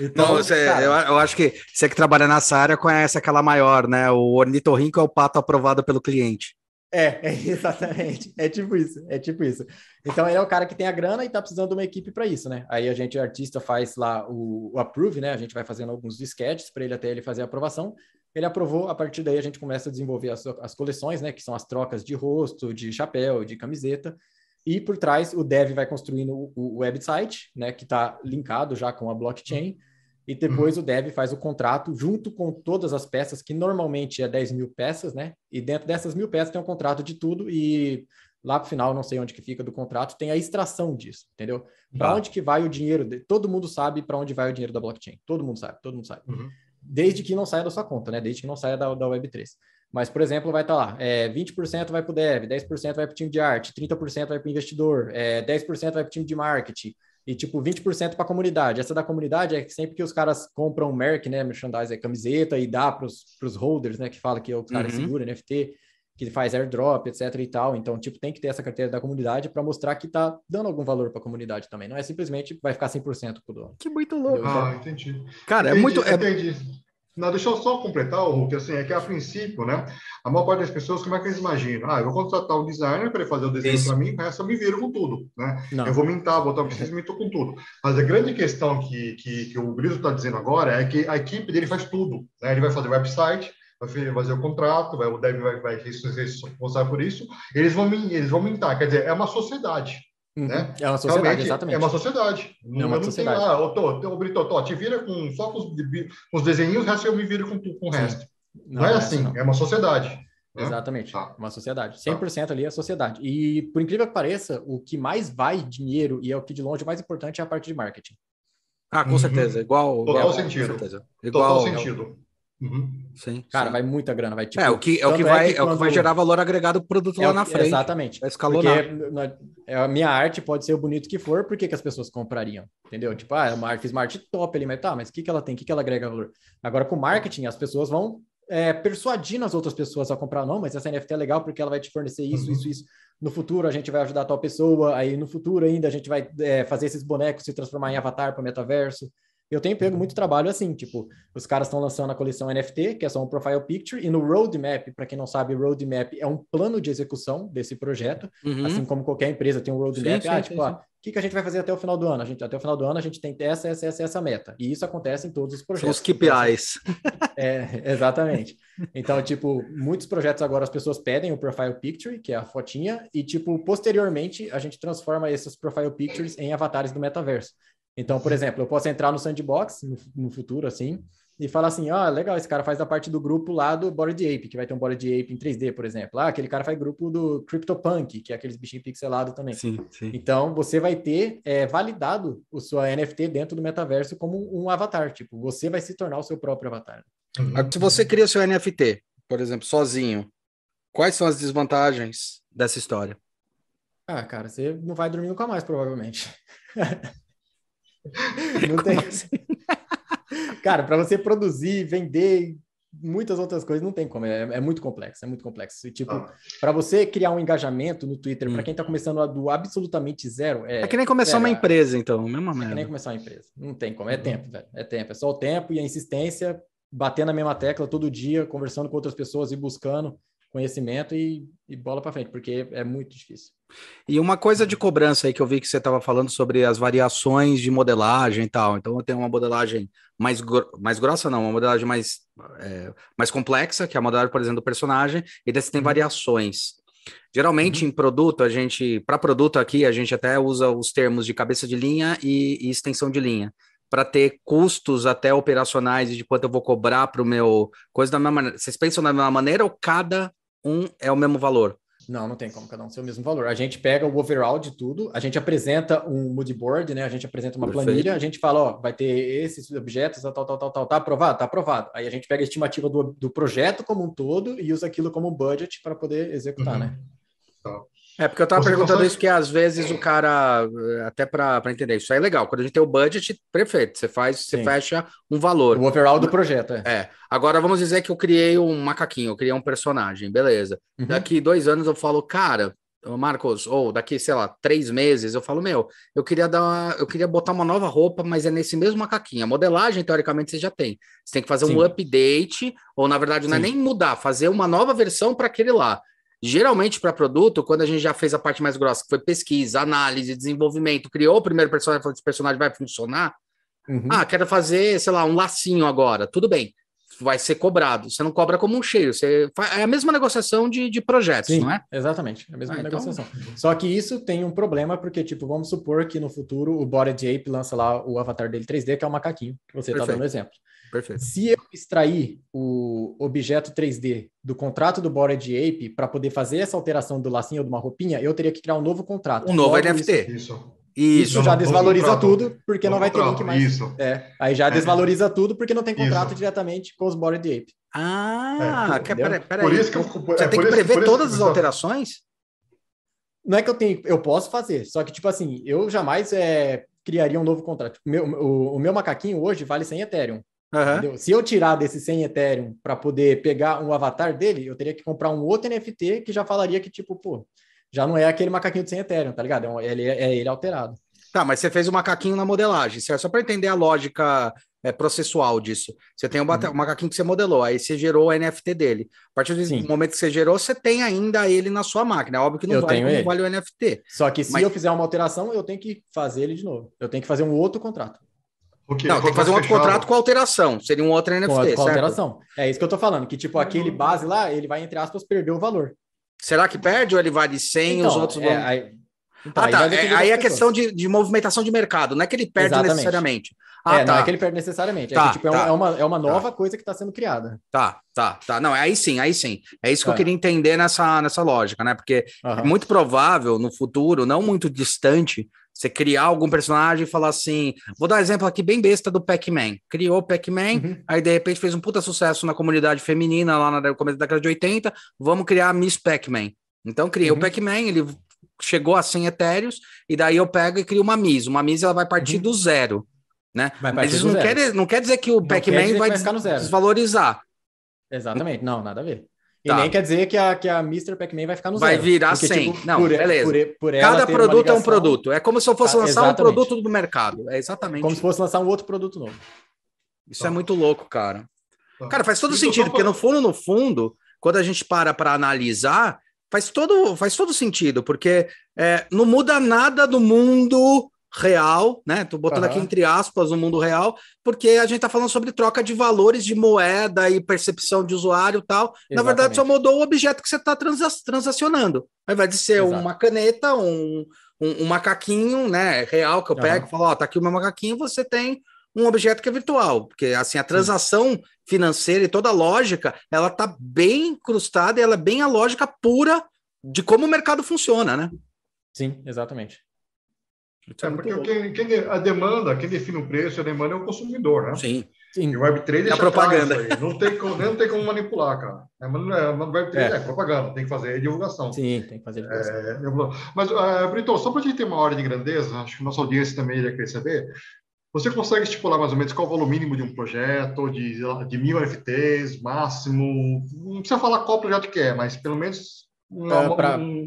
Então, não, você, cara... eu, eu, acho que você que trabalha nessa área conhece aquela maior, né? O ornitorrinco é o pato aprovado pelo cliente. É, é, exatamente. É tipo isso, é tipo isso. Então ele é o cara que tem a grana e tá precisando de uma equipe para isso, né? Aí a gente, artista, faz lá o, o approve, né? A gente vai fazendo alguns sketches para ele até ele fazer a aprovação. Ele aprovou, a partir daí a gente começa a desenvolver as, as coleções, né? Que são as trocas de rosto, de chapéu, de camiseta. E por trás, o dev vai construindo o, website, né, que está linkado já com a blockchain. E depois uhum. o dev faz o contrato junto com todas as peças, que normalmente é 10 mil peças, né? E dentro dessas mil peças tem um contrato de tudo e lá para o final, não sei onde que fica do contrato, tem a extração disso, entendeu? Para tá. onde que vai o dinheiro? De... Todo mundo sabe para onde vai o dinheiro da blockchain. Todo mundo sabe, todo mundo sabe. Uhum. Desde que não saia da sua conta, né? Desde que não saia da, da Web3. Mas, por exemplo, vai estar tá lá, é, 20% vai para o dev, 10% vai para o time de arte, 30% vai para o investidor, é, 10% vai para o time de marketing, e tipo 20% para a comunidade. Essa da comunidade é sempre que os caras compram merch, né, merchandise, é camiseta e dá para os holders, né, que fala que o cara uhum. segura NFT, que faz airdrop, etc e tal. Então, tipo, tem que ter essa carteira da comunidade para mostrar que tá dando algum valor para a comunidade também. Não é simplesmente vai ficar 100% pro dono. Que muito louco. Ah, entendi. Cara, é entendi, é muito é... entendi. Não, deixa eu só completar, Hulk, assim, é que a princípio, né, a maior parte das pessoas, como é que eles imaginam? Ah, eu vou contratar um designer para ele fazer o desenho para mim, com essa eu me viro com tudo, né? Não. Eu vou mintar, botar um preciso minto com tudo. Mas a grande questão que, que, que o Brito está dizendo agora é que a equipe dele faz tudo, né? Ele vai fazer o website, vai fazer o contrato, vai, o dev vai, vai responsável por isso, eles vão, eles vão mintar, quer dizer, é uma sociedade, Uhum. Né? É uma sociedade, Realmente, exatamente. É uma sociedade. É uma sociedade. Tenho, ah, eu tô, tô, Brito, tô, te vira com, só com os, com os desenhos, o resto eu me viro com, com o resto. Não, não é, é assim, não. é uma sociedade. Né? Exatamente, tá. uma sociedade. 100% tá. ali é a sociedade. E, por incrível que pareça, o que mais vai dinheiro, e é o que de longe mais importante, é a parte de marketing. Ah, com uhum. certeza. Igual. Total igual, sentido. Igual, Total sentido. Uhum. Sim, Cara, sim. vai muita grana, vai tipo. É o que é o que é vai é, que é o que vai gerar valor agregado pro produto é lá na frente. Exatamente. Vai escalonar. Porque é, a minha arte pode ser o bonito que for, por que, que as pessoas comprariam? Entendeu? Tipo, ah, é uma arte, arte top ali, mas tá, mas o que, que ela tem? O que, que ela agrega valor? Agora, com marketing, as pessoas vão é, persuadindo as outras pessoas a comprar, não, mas essa NFT é legal porque ela vai te fornecer isso, uhum. isso, isso. No futuro a gente vai ajudar a tal pessoa, aí no futuro ainda a gente vai é, fazer esses bonecos se transformar em avatar para o metaverso. Eu tenho pego muito trabalho assim, tipo, os caras estão lançando a coleção NFT, que é só um profile picture, e no roadmap, para quem não sabe, roadmap é um plano de execução desse projeto, uhum. assim como qualquer empresa tem um roadmap, sim, ah, sim, tipo, o que, que a gente vai fazer até o final do ano? A gente, até o final do ano a gente tem essa, essa, essa, essa meta. E isso acontece em todos os projetos. São os KPIs. É, exatamente. Então, tipo, muitos projetos agora as pessoas pedem o profile picture, que é a fotinha, e, tipo, posteriormente a gente transforma esses profile pictures em avatares do metaverso. Então, por exemplo, eu posso entrar no sandbox no, no futuro, assim, e falar assim: ah, legal, esse cara faz da parte do grupo lá do Body Ape, que vai ter um Body Ape em 3D, por exemplo. Ah, aquele cara faz grupo do CryptoPunk, que é aqueles bichinhos pixelados também. Sim, sim. Então, você vai ter é, validado o seu NFT dentro do metaverso como um avatar. Tipo, você vai se tornar o seu próprio avatar. Uhum. Se você cria o seu NFT, por exemplo, sozinho, quais são as desvantagens dessa história? Ah, cara, você não vai dormir nunca mais, provavelmente. Não tem. Assim? Cara, para você produzir, vender muitas outras coisas, não tem como. É, é muito complexo, é muito complexo. E, tipo, ah. para você criar um engajamento no Twitter, hum. para quem está começando do absolutamente zero. É, é que nem começar uma empresa, então, mesma merda. É que nem começar uma empresa. Não tem como. É uhum. tempo, velho. É tempo. É só o tempo e a insistência, bater na mesma tecla todo dia, conversando com outras pessoas e buscando conhecimento e, e bola para frente, porque é muito difícil. E uma coisa de cobrança aí que eu vi que você estava falando sobre as variações de modelagem e tal. Então eu tenho uma modelagem mais, mais grossa, não, uma modelagem mais, é, mais complexa, que é a modelagem, por exemplo, do personagem, e daí você tem uhum. variações. Geralmente uhum. em produto, a gente, para produto aqui, a gente até usa os termos de cabeça de linha e, e extensão de linha para ter custos até operacionais e de quanto eu vou cobrar para o meu coisa da mesma maneira. Vocês pensam da mesma maneira ou cada um é o mesmo valor? Não, não tem como cada um ser o mesmo valor. A gente pega o overall de tudo, a gente apresenta um mood board, né? A gente apresenta uma Perfeito. planilha, a gente fala, ó, vai ter esses objetos, tal, tal, tal, tal, tá aprovado? Tá aprovado. Aí a gente pega a estimativa do, do projeto como um todo e usa aquilo como budget para poder executar, uhum. né? Tá. É, porque eu estava perguntando consegue... isso que às vezes o cara, até para entender, isso aí é legal. Quando a gente tem o budget, perfeito, você faz, você fecha um valor. O overall do projeto, é. É. Agora vamos dizer que eu criei um macaquinho, eu criei um personagem, beleza. Uhum. Daqui dois anos eu falo, cara, Marcos, ou daqui, sei lá, três meses, eu falo, meu, eu queria dar, uma, eu queria botar uma nova roupa, mas é nesse mesmo macaquinho. A modelagem, teoricamente, você já tem. Você tem que fazer Sim. um update, ou na verdade, não é Sim. é nem mudar, fazer uma nova versão para aquele lá. Geralmente, para produto, quando a gente já fez a parte mais grossa, que foi pesquisa, análise, desenvolvimento, criou o primeiro personagem, falou: esse personagem vai funcionar. Uhum. Ah, quero fazer, sei lá, um lacinho agora. Tudo bem, vai ser cobrado. Você não cobra como um cheiro. Você faz... É a mesma negociação de, de projetos, Sim, não é? Exatamente, é a mesma ah, então negociação. Então... Só que isso tem um problema, porque, tipo, vamos supor que no futuro o Body Ape lança lá o avatar dele 3D, que é o macaquinho, que você está dando exemplo. Perfeito. Se eu extrair o objeto 3D do contrato do Bored Ape para poder fazer essa alteração do lacinho ou de uma roupinha, eu teria que criar um novo contrato. Um novo NFT. Isso. isso. Isso já desvaloriza tudo, porque não vai ter link mais. Isso. É, aí já é. desvaloriza tudo, porque não tem contrato isso. diretamente com os Bored Ape. Ah, é, peraí, peraí. Por isso que eu, Você é, tem que prever isso, todas as alterações? Não é que eu tenho, eu posso fazer, só que, tipo assim, eu jamais é, criaria um novo contrato. O meu, o, o meu macaquinho hoje vale 100 Ethereum. Uhum. Se eu tirar desse 100 Ethereum para poder pegar um avatar dele, eu teria que comprar um outro NFT que já falaria que, tipo, pô, já não é aquele macaquinho de 100 Ethereum, tá ligado? É, um, ele, é ele alterado. Tá, mas você fez o macaquinho na modelagem, certo? Só para entender a lógica é, processual disso. Você tem o uhum. macaquinho que você modelou, aí você gerou o NFT dele. A partir do Sim. momento que você gerou, você tem ainda ele na sua máquina. É óbvio que não, vale, não vale o NFT. Só que se mas... eu fizer uma alteração, eu tenho que fazer ele de novo. Eu tenho que fazer um outro contrato. Okay, não, tem que fazer um outro fechado. contrato com alteração. Seria um outro NFT, com, com alteração. É isso que eu tô falando, que tipo, aquele base lá, ele vai, entre aspas, perder o valor. Será que perde ou ele vale 100 então, os outros é, vão... Aí, então, ah, tá. É, aí é questão de, de movimentação de mercado, não é que ele perde Exatamente. necessariamente. Ah, é, tá. não é que ele perde necessariamente. É tá, é, que, tipo, tá. é, uma, é uma nova tá. coisa que está sendo criada. Tá, tá, tá. Não, aí sim, aí sim. É isso que eu é. queria entender nessa, nessa lógica, né? Porque uhum. é muito provável no futuro, não muito distante, você criar algum personagem e falar assim. Vou dar um exemplo aqui bem besta do Pac-Man. Criou o Pac-Man, uhum. aí de repente fez um puta sucesso na comunidade feminina lá no começo da década de 80. Vamos criar a Miss Pac-Man. Então criei uhum. o Pac-Man, ele chegou a 100 etéreos, e daí eu pego e crio uma Miss. Uma Miss ela vai partir uhum. do zero. Né? Mas isso não quer, não quer dizer que o Pac-Man vai, vai desvalorizar. Exatamente, não, nada a ver. E tá. nem quer dizer que a, que a Mr. Pac-Man vai ficar no vai zero. Vai virar porque, 100. Tipo, não, por, beleza. Por, por Cada produto ligação... é um produto. É como se eu fosse ah, lançar exatamente. um produto do mercado. É exatamente. Como se fosse lançar um outro produto novo. Isso tá. é muito louco, cara. Tá. Cara, faz todo sentido, porque no fundo, no fundo, quando a gente para para analisar, faz todo, faz todo sentido, porque é, não muda nada do mundo real, né? Tô botando uhum. aqui entre aspas o mundo real, porque a gente tá falando sobre troca de valores de moeda e percepção de usuário e tal. Exatamente. Na verdade, só mudou o objeto que você está transa transacionando. Ao invés de ser Exato. uma caneta, um, um, um, macaquinho, né? Real que eu pego, uhum. falo, ó, tá aqui o meu macaquinho, você tem um objeto que é virtual, porque assim a transação Sim. financeira e toda a lógica, ela tá bem incrustada e ela é bem a lógica pura de como o mercado funciona, né? Sim, exatamente. É, porque quem, quem, a demanda, quem define o preço, a demanda é o consumidor, né? Sim. Sim. E o Web3 é a propaganda. Não tem, como, não tem como manipular, cara. É, é, Web3 é. é propaganda, tem que fazer divulgação. Sim, tem que fazer divulgação. É, mas, uh, Brito, só para a gente ter uma ordem de grandeza, acho que nossa audiência também iria querer saber, você consegue estipular mais ou menos qual é o valor mínimo de um projeto, de, de mil NFTs, máximo? Não precisa falar qual projeto que é, mas pelo menos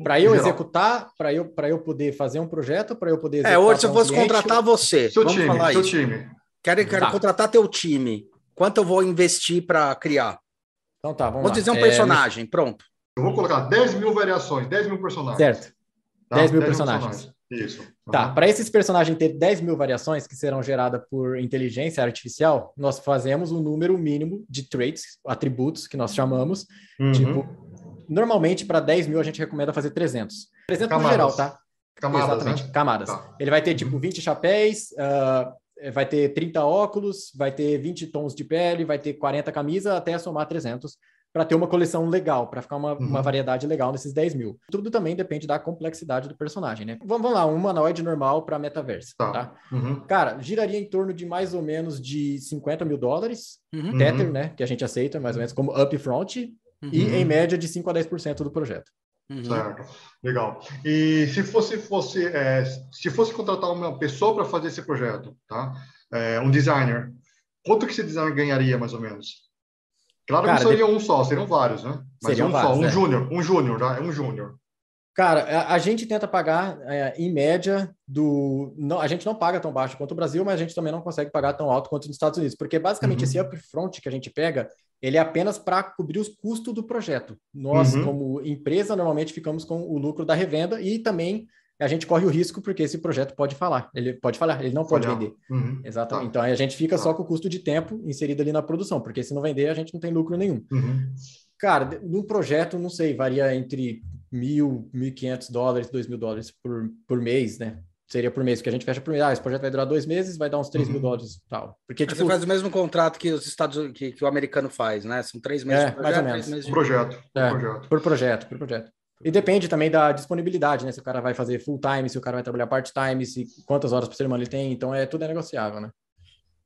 para eu executar, para eu, eu poder fazer um projeto, para eu poder É, hoje se eu fosse cliente, contratar você, seu time, seu isso. time. Quero, quero tá. contratar teu time. Quanto eu vou investir para criar? Então tá, vamos, vamos dizer um é, personagem, pronto. Eu vou colocar 10 mil variações, 10 mil personagens. Certo. Tá? 10 mil 10 personagens. personagens. Isso. Uhum. Tá, para esses personagens ter 10 mil variações que serão geradas por inteligência artificial, nós fazemos um número mínimo de traits, atributos que nós chamamos, uhum. tipo Normalmente, para 10 mil, a gente recomenda fazer 300. 300 Camadas. no geral, tá? Camadas, Exatamente, né? camadas. Tá. Ele vai ter, tipo, 20 chapéus, uh, vai ter 30 óculos, vai ter 20 tons de pele, vai ter 40 camisas, até somar 300, para ter uma coleção legal, para ficar uma, uhum. uma, variedade legal nesses 10 mil. Tudo também depende da complexidade do personagem, né? Vamos, vamos lá, um humanoide normal para metaverso, tá? tá? Uhum. Cara, giraria em torno de mais ou menos de 50 mil dólares, uhum. Tether, né? Que a gente aceita mais ou menos como upfront, uhum. e em média de 5 a 10% do projeto. Uhum. Certo, legal. E se fosse, fosse é, se fosse contratar uma pessoa para fazer esse projeto, tá? É, um designer, quanto que esse designer ganharia mais ou menos? Claro que não seria de... um só, seriam vários, né? Mas seriam um vários, só, um é. júnior, um júnior, tá? é um júnior. Cara, a, a, gente tenta pagar é, em média do. Não, a gente não paga tão baixo quanto o Brasil, mas a gente também não consegue pagar tão alto quanto nos Estados Unidos, porque basicamente uhum. esse upfront que a gente pega, ele é apenas para cobrir os custos do projeto. Nós, uhum. como empresa, normalmente ficamos com o lucro da revenda e também a gente corre o risco porque esse projeto pode falar, ele pode falar, ele não pode vender. Uhum. Exatamente. Tá. Então a gente fica tá. só com o custo de tempo inserido ali na produção, porque se não vender, a gente não tem lucro nenhum. Uhum. Cara, num projeto, não sei, varia entre mil, mil e quinhentos dólares, dois mil dólares por, por mês, né? Seria por mês, que a gente fecha por mês. Ah, esse projeto vai durar dois meses, vai dar uns três uhum. mil dólares tal. Porque, tipo, Você faz o mesmo contrato que os Estados que, que o americano faz, né? São três meses é, mais ou menos. Meses de... projeto, é, projeto. Por projeto, por projeto. E depende também da disponibilidade, né? Se o cara vai fazer full time, se o cara vai trabalhar part time, se quantas horas por semana ele tem. Então, é tudo é negociável, né?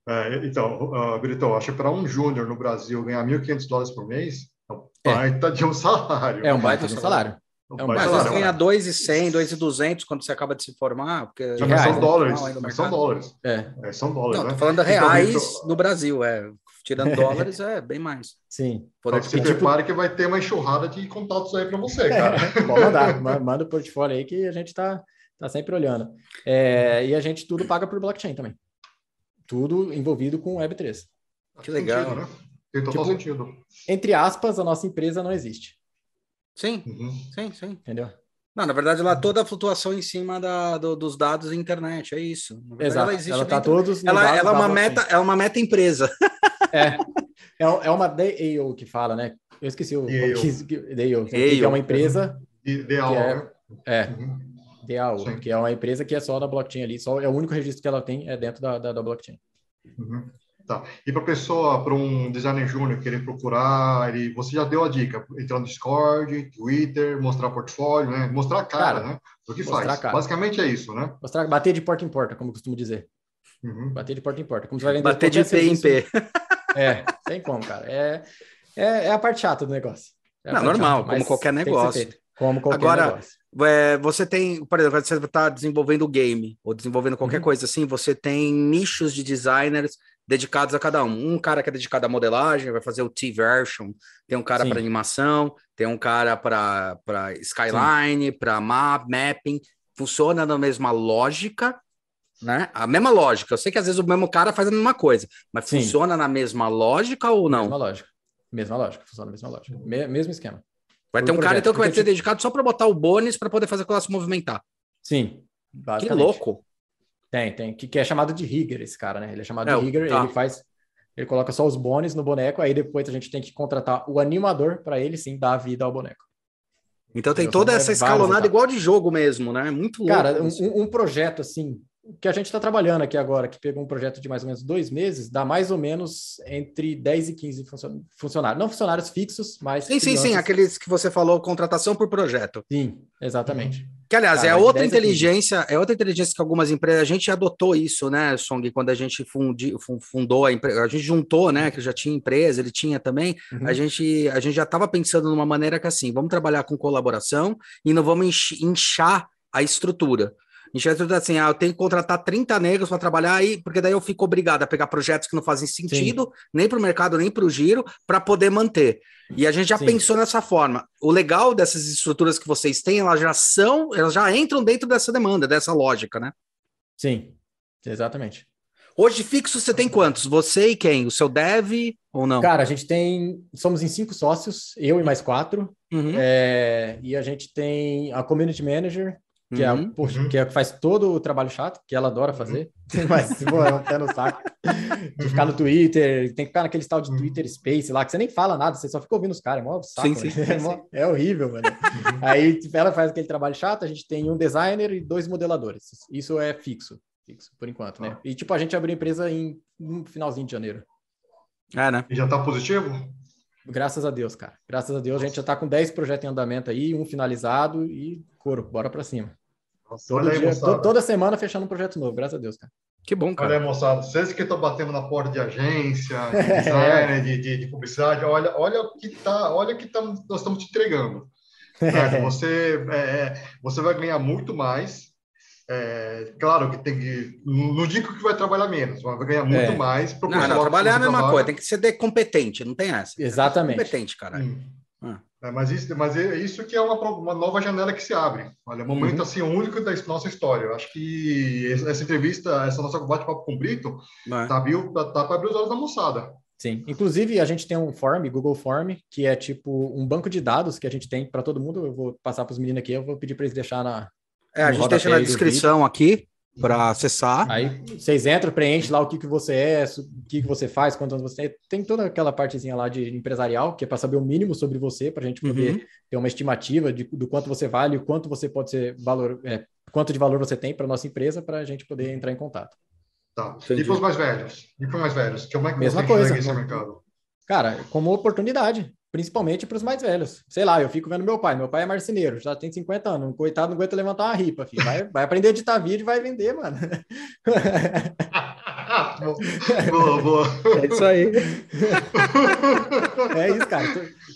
É, então, uh, Brito, acho que para um júnior no Brasil ganhar 1.500 dólares por mês, é um baita é. de um salário. É um baita de um salário. É um mas você ganha 2,100, 2,200 quando você acaba de se formar. Porque mas reais, são, né? dólares, mas são dólares. É. é são dólares. Não, né? tô falando reais no Brasil, é. Tirando dólares, é bem mais. Sim. Poder você prepare que vai ter uma enxurrada de contatos aí para você, cara. É, pode mandar, manda o portfólio aí que a gente está tá sempre olhando. É, e a gente tudo paga por blockchain também. Tudo envolvido com Web3. Que legal. Sentido, né? Tem total tipo, sentido. Entre aspas, a nossa empresa não existe. Sim, uhum. sim, sim. Entendeu? Não, na verdade, lá toda a flutuação em cima da, do, dos dados da internet, é isso. Verdade, Exato. Ela existe. Ela tá todos. Ela, ela é uma meta, é uma meta empresa. É, é, é uma DAO que fala, né? Eu esqueci o DAO, que é uma empresa. DAO, é, né? é uhum. DAO, que é uma empresa que é só da blockchain ali, só é o único registro que ela tem é dentro da, da, da blockchain. Uhum. Tá. E para pessoa, para um designer júnior querer procurar, ele, você já deu a dica, entrar no Discord, Twitter, mostrar portfólio, né? Mostrar a cara, cara né? O que faz. Basicamente é isso, né? Mostrar, bater de porta em porta, como costumo dizer. Uhum. Bater de porta em porta. Como você vai vender bater de P em P. É, tem como, cara. É, é, é a parte chata do negócio. É Não, normal, chata, como qualquer negócio. Como qualquer Agora, negócio. É, você tem, por exemplo, você está desenvolvendo game ou desenvolvendo qualquer uhum. coisa assim, você tem nichos de designers dedicados a cada um. Um cara que é dedicado à modelagem, vai fazer o T-version, tem um cara para animação, tem um cara para skyline, para map, mapping. Funciona na mesma lógica, né? A mesma lógica. Eu sei que às vezes o mesmo cara faz a mesma coisa, mas Sim. funciona na mesma lógica ou não? Mesma lógica. Mesma lógica, funciona na mesma lógica. Me mesmo esquema. Vai ter um projeto, cara então que vai ser dedicado só para botar o bônus para poder fazer com ela se movimentar. Sim. Que louco. Tem, tem. Que, que é chamado de rigger, esse cara, né? Ele é chamado é, de rigger, tá. ele faz. Ele coloca só os bônus no boneco, aí depois a gente tem que contratar o animador para ele sim dar vida ao boneco. Então tem toda essa escalonada igual de jogo mesmo, né? Muito louco. Cara, um, um, projeto assim, que a gente está trabalhando aqui agora, que pegou um projeto de mais ou menos dois meses, dá mais ou menos entre 10 e 15 funcionários. Não funcionários fixos, mas. Sim, sim, sim. Aqueles que você falou, contratação por projeto. Sim, exatamente. Que, aliás, é outra inteligência, é outra inteligência que algumas empresas. A gente adotou isso, né, Song, quando a gente fundi, fundou a empresa, a gente juntou, né? Que já tinha empresa, ele tinha também. Uhum. A, gente, a gente já estava pensando numa maneira que assim, vamos trabalhar com colaboração e não vamos inchar a estrutura. Enxerga assim, ah, eu tenho que contratar 30 negros para trabalhar aí, porque daí eu fico obrigado a pegar projetos que não fazem sentido, Sim. nem para o mercado, nem para o giro, para poder manter. E a gente já Sim. pensou nessa forma. O legal dessas estruturas que vocês têm, elas já são, elas já entram dentro dessa demanda, dessa lógica, né? Sim, exatamente. Hoje fixo você tem quantos? Você e quem? O seu dev ou não? Cara, a gente tem. Somos em cinco sócios, eu e mais quatro. Uhum. É, e a gente tem a community manager, que, é uhum. é, poxa, que é que faz todo o trabalho chato, que ela adora fazer, uhum. mas pô, é um pé no saco de ficar no Twitter, tem que ficar naquele tal de uhum. Twitter Space lá, que você nem fala nada, você só fica ouvindo os caras, é mó saco, sim, sim, sim, é, mó, é, horrível, mano. Uhum. Aí tipo, ela faz aquele trabalho chato, a gente tem um designer e dois modeladores, isso é fixo, fixo, por enquanto, né? E tipo, a gente abriu a empresa em no finalzinho de janeiro. É, né? E já tá positivo? Graças a Deus, cara. Graças a Deus, a gente já tá com 10 projetos em andamento aí, um finalizado e couro, bora para cima. Nossa, Todo aí, dia, to, toda semana fechando um projeto novo, graças a Deus, cara. Que bom, cara. Olha aí, moçada, vocês que estão batendo na porta de agência, de design, é. de, de, de, publicidade, olha, olha o que tá, olha que tá, nós estamos te entregando. É. Você, é, você vai ganhar muito mais. É, claro que tem que. Não digo que vai trabalhar menos, mas vai ganhar muito é. mais. Não, não, trabalhar é a mesma trabalha. coisa, tem que ser competente, não tem essa. Exatamente. Competente, cara. Hum. Ah. É, mas, isso, mas é isso que é uma, uma nova janela que se abre. Olha, é um momento uhum. assim único da nossa história. Eu acho que essa entrevista, essa nossa bate-papo com o Brito, é. tá, tá, tá para abrir os olhos da moçada. Sim, inclusive a gente tem um form, Google Form, que é tipo um banco de dados que a gente tem para todo mundo. Eu vou passar para os meninos aqui, eu vou pedir para eles deixar na. É, a gente deixa na descrição aqui para acessar. Aí vocês entram, preenchem lá o que, que você é, o que, que você faz, quantos anos você tem. Tem toda aquela partezinha lá de empresarial, que é para saber o mínimo sobre você, para a gente poder uhum. ter uma estimativa de, do quanto você vale, o quanto você pode ser valor, é, quanto de valor você tem para nossa empresa, para a gente poder entrar em contato. Tá. E para os mais velhos? E para os mais velhos? Como é que Mesma você coisa. esse mercado? Cara, como oportunidade principalmente para os mais velhos. Sei lá, eu fico vendo meu pai. Meu pai é marceneiro, já tem 50 anos. Um coitado não aguenta levantar uma ripa, filho. Vai, vai aprender a editar vídeo e vai vender, mano. boa, boa. É isso aí. é isso, cara.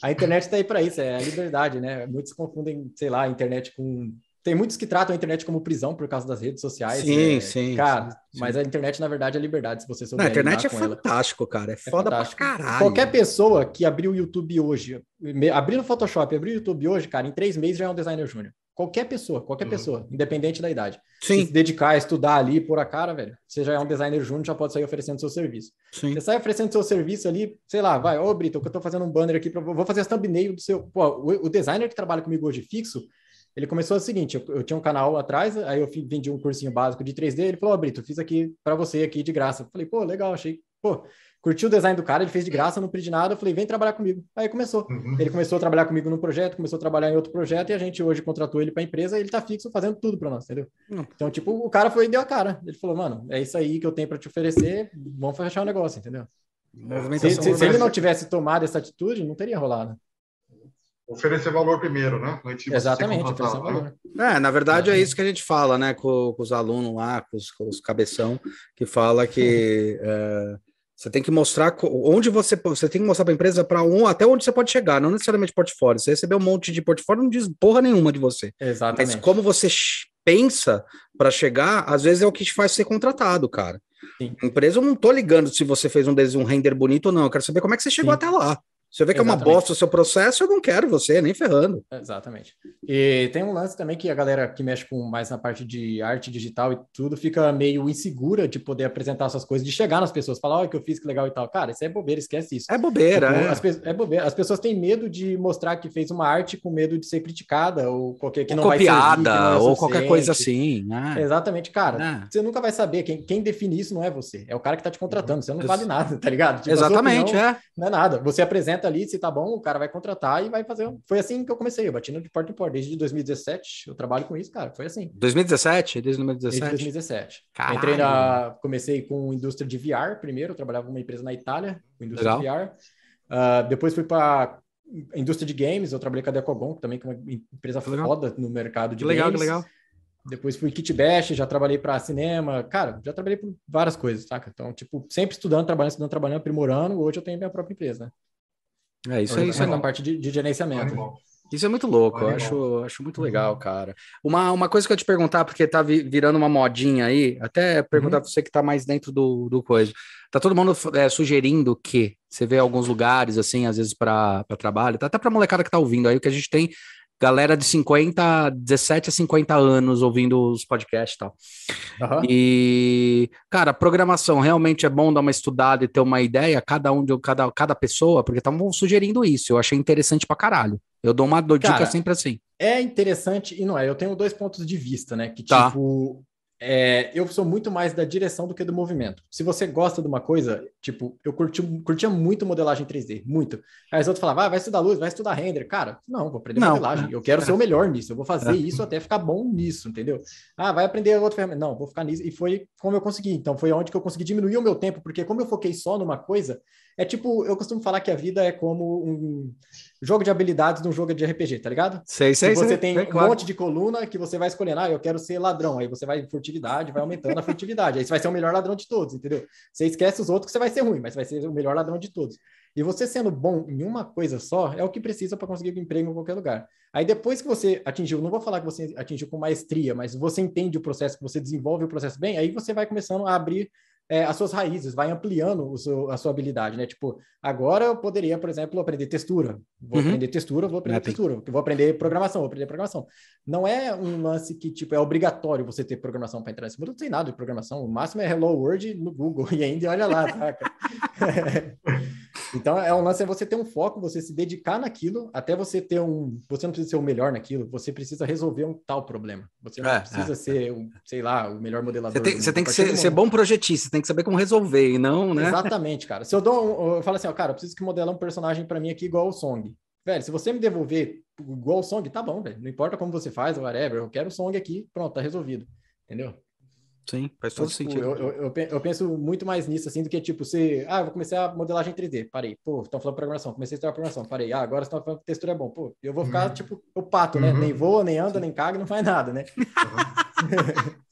A internet está aí para isso, é a liberdade, né? Muitos confundem, sei lá, a internet com tem muitos que tratam a internet como prisão por causa das redes sociais. Sim, é, sim. Cara, sim, mas a internet, na verdade, é liberdade, se você souber. Não, a internet é fantástico, ela. cara. É, é foda fantástico. pra caralho. Qualquer pessoa que abriu o YouTube hoje, abriu o Photoshop, abriu o YouTube hoje, cara, em três meses já é um designer júnior. Qualquer pessoa, qualquer uhum. pessoa, independente da idade. Sim. Se, se dedicar a estudar ali, por a cara, velho, você já é um designer júnior, já pode sair oferecendo seu serviço. Sim. Você sai oferecendo seu serviço ali, sei lá, vai, ô Brito, eu tô fazendo um banner aqui, pra, vou fazer a thumbnail do seu. Pô, o, o designer que trabalha comigo hoje fixo, ele começou o seguinte: eu, eu, tinha um canal atrás, aí eu vendi um cursinho básico de 3D. Ele falou: oh, Brito, fiz aqui para você aqui de graça. Eu falei: pô, legal, achei. Pô, curtiu o design do cara, ele fez de graça, não pedi nada. Eu falei: vem trabalhar comigo. Aí começou. Uhum. Ele começou a trabalhar comigo num projeto, começou a trabalhar em outro projeto e a gente hoje contratou ele para a empresa e ele tá fixo fazendo tudo para nós, entendeu? Uhum. Então, tipo, o cara foi e deu a cara. Ele falou: mano, é isso aí que eu tenho para te oferecer, vamos fechar o negócio, entendeu? Se, se, se, ele não tivesse tomado essa atitude, não teria rolado oferecer valor primeiro, né? Exatamente, oferecer valor. É, na verdade é isso que a gente fala, né, com, com os alunos lá, com os, com os, cabeção, que fala que é, você tem que mostrar onde você você tem que mostrar para a empresa para um até onde você pode chegar, não necessariamente portfólio. Você receber um monte de portfólio não diz porra nenhuma de você. Exatamente. Mas como você pensa para chegar, às vezes é o que te faz ser contratado, cara. Sim. Empresa, eu não tô ligando se você fez um, um render bonito ou não. Eu quero saber como é que você chegou Sim. até lá. Se eu ver que Exatamente. é uma bosta o seu processo, eu não quero você, nem ferrando. Exatamente. E tem um lance também que a galera que mexe com mais na parte de arte digital e tudo fica meio insegura de poder apresentar suas coisas, de chegar nas pessoas, falar, olha o que eu fiz, que legal e tal. Cara, isso é bobeira, esquece isso. É bobeira, tipo, é. As, é bobeira. As pessoas têm medo de mostrar que fez uma arte com medo de ser criticada ou qualquer que ou não copiada, vai servir, não é ou qualquer coisa assim. Né? Exatamente, cara. É. Você nunca vai saber. Quem, quem define isso não é você, é o cara que tá te contratando. Você não vale nada, tá ligado? Tipo, Exatamente, opinião, é. Não é nada. Você apresenta ali, se tá bom, cara vai contratar e vai fazer. Foi assim que eu comecei, eu batendo de porta em porta. Desde 2017, eu trabalho com isso, cara. Foi assim. 2017? Desde 2017? Desde 2017. Caralho. Entrei na. Comecei com indústria de VR primeiro, eu trabalhava numa empresa na Itália, com indústria Legal. de VR. Uh, ah, depois fui para indústria de games, eu trabalhei com a Decogon, também que é uma empresa legal. foda no mercado de legal, games. Legal, legal. Depois fui kit bash, já trabalhei para cinema, cara, já trabalhei por várias coisas, saca? Então, tipo, sempre estudando, trabalhando, estudando, trabalhando, aprimorando. Hoje eu tenho minha própria empresa, né? É, isso aí. Isso é na parte de, de gerenciamento. Isso é muito louco, eu acho, acho muito legal, uhum. cara. Uma, uma coisa que eu te perguntar, porque tá virando uma modinha aí, até perguntar uhum. pra você que tá mais dentro do, do coisa. Tá todo mundo é, sugerindo que você vê alguns lugares, assim, às vezes para trabalho, tá até pra molecada que tá ouvindo aí, o que a gente tem galera de 50, 17 a 50 anos ouvindo os podcasts e tal. Uhum. E, cara, programação realmente é bom dar uma estudada e ter uma ideia, cada um de cada, cada pessoa, porque estavam sugerindo isso. Eu achei interessante pra caralho. Eu dou uma dica cara, sempre assim. É interessante e não é. Eu tenho dois pontos de vista, né? Que, tá. tipo, é, eu sou muito mais da direção do que do movimento. Se você gosta de uma coisa, tipo, eu curti, curtia muito modelagem 3D, muito. Aí os outros falavam, ah, vai estudar luz, vai estudar render. Cara, não, vou aprender não. modelagem. Eu quero ser o melhor nisso. Eu vou fazer isso até ficar bom nisso, entendeu? Ah, vai aprender outra ferramenta. Não, vou ficar nisso. E foi como eu consegui. Então, foi onde que eu consegui diminuir o meu tempo, porque como eu foquei só numa coisa, é tipo, eu costumo falar que a vida é como um jogo de habilidades num jogo de RPG, tá ligado? Sei, sei, que você sei, tem um claro. monte de coluna que você vai escolhendo, ah, eu quero ser ladrão, aí você vai em furtividade, vai aumentando a furtividade, aí você vai ser o melhor ladrão de todos, entendeu? Você esquece os outros que você vai ser ruim, mas vai ser o melhor ladrão de todos. E você sendo bom em uma coisa só é o que precisa para conseguir um emprego em qualquer lugar. Aí depois que você atingiu, não vou falar que você atingiu com maestria, mas você entende o processo, que você desenvolve o processo bem, aí você vai começando a abrir é, as suas raízes, vai ampliando seu, a sua habilidade, né? Tipo, agora eu poderia, por exemplo, aprender textura. Vou uhum. aprender textura, vou aprender textura. Vou aprender programação, vou aprender programação. Não é um lance que, tipo, é obrigatório você ter programação para entrar nesse mundo. Não tem nada de programação. O máximo é Hello World no Google e ainda olha lá, saca? Então, é um lance é você ter um foco, você se dedicar naquilo, até você ter um. Você não precisa ser o melhor naquilo, você precisa resolver um tal problema. Você não é, precisa é. ser, um, sei lá, o melhor modelador. Você tem, você tem que ser, ser, bom projetista, você tem que saber como resolver, e não, né? Exatamente, cara. Se eu dou um, eu falo assim, ó, cara, eu preciso que modelar um personagem para mim aqui igual o Song. Velho, se você me devolver igual o Song, tá bom, velho. Não importa como você faz, whatever, eu quero o Song aqui, pronto, tá resolvido. Entendeu? Sim, faz todo então, tipo, sentido. Eu, eu, eu, penso muito mais nisso, assim, do que tipo, você. Ah, eu vou começar a modelagem 3D, parei. Pô, estão falando programação, comecei a estudar programação, parei. Ah, agora estão falando que textura é bom. Pô, eu vou ficar, uhum. tipo, o pato, né? Uhum. Nem voa, nem anda, nem caga, não faz nada, né?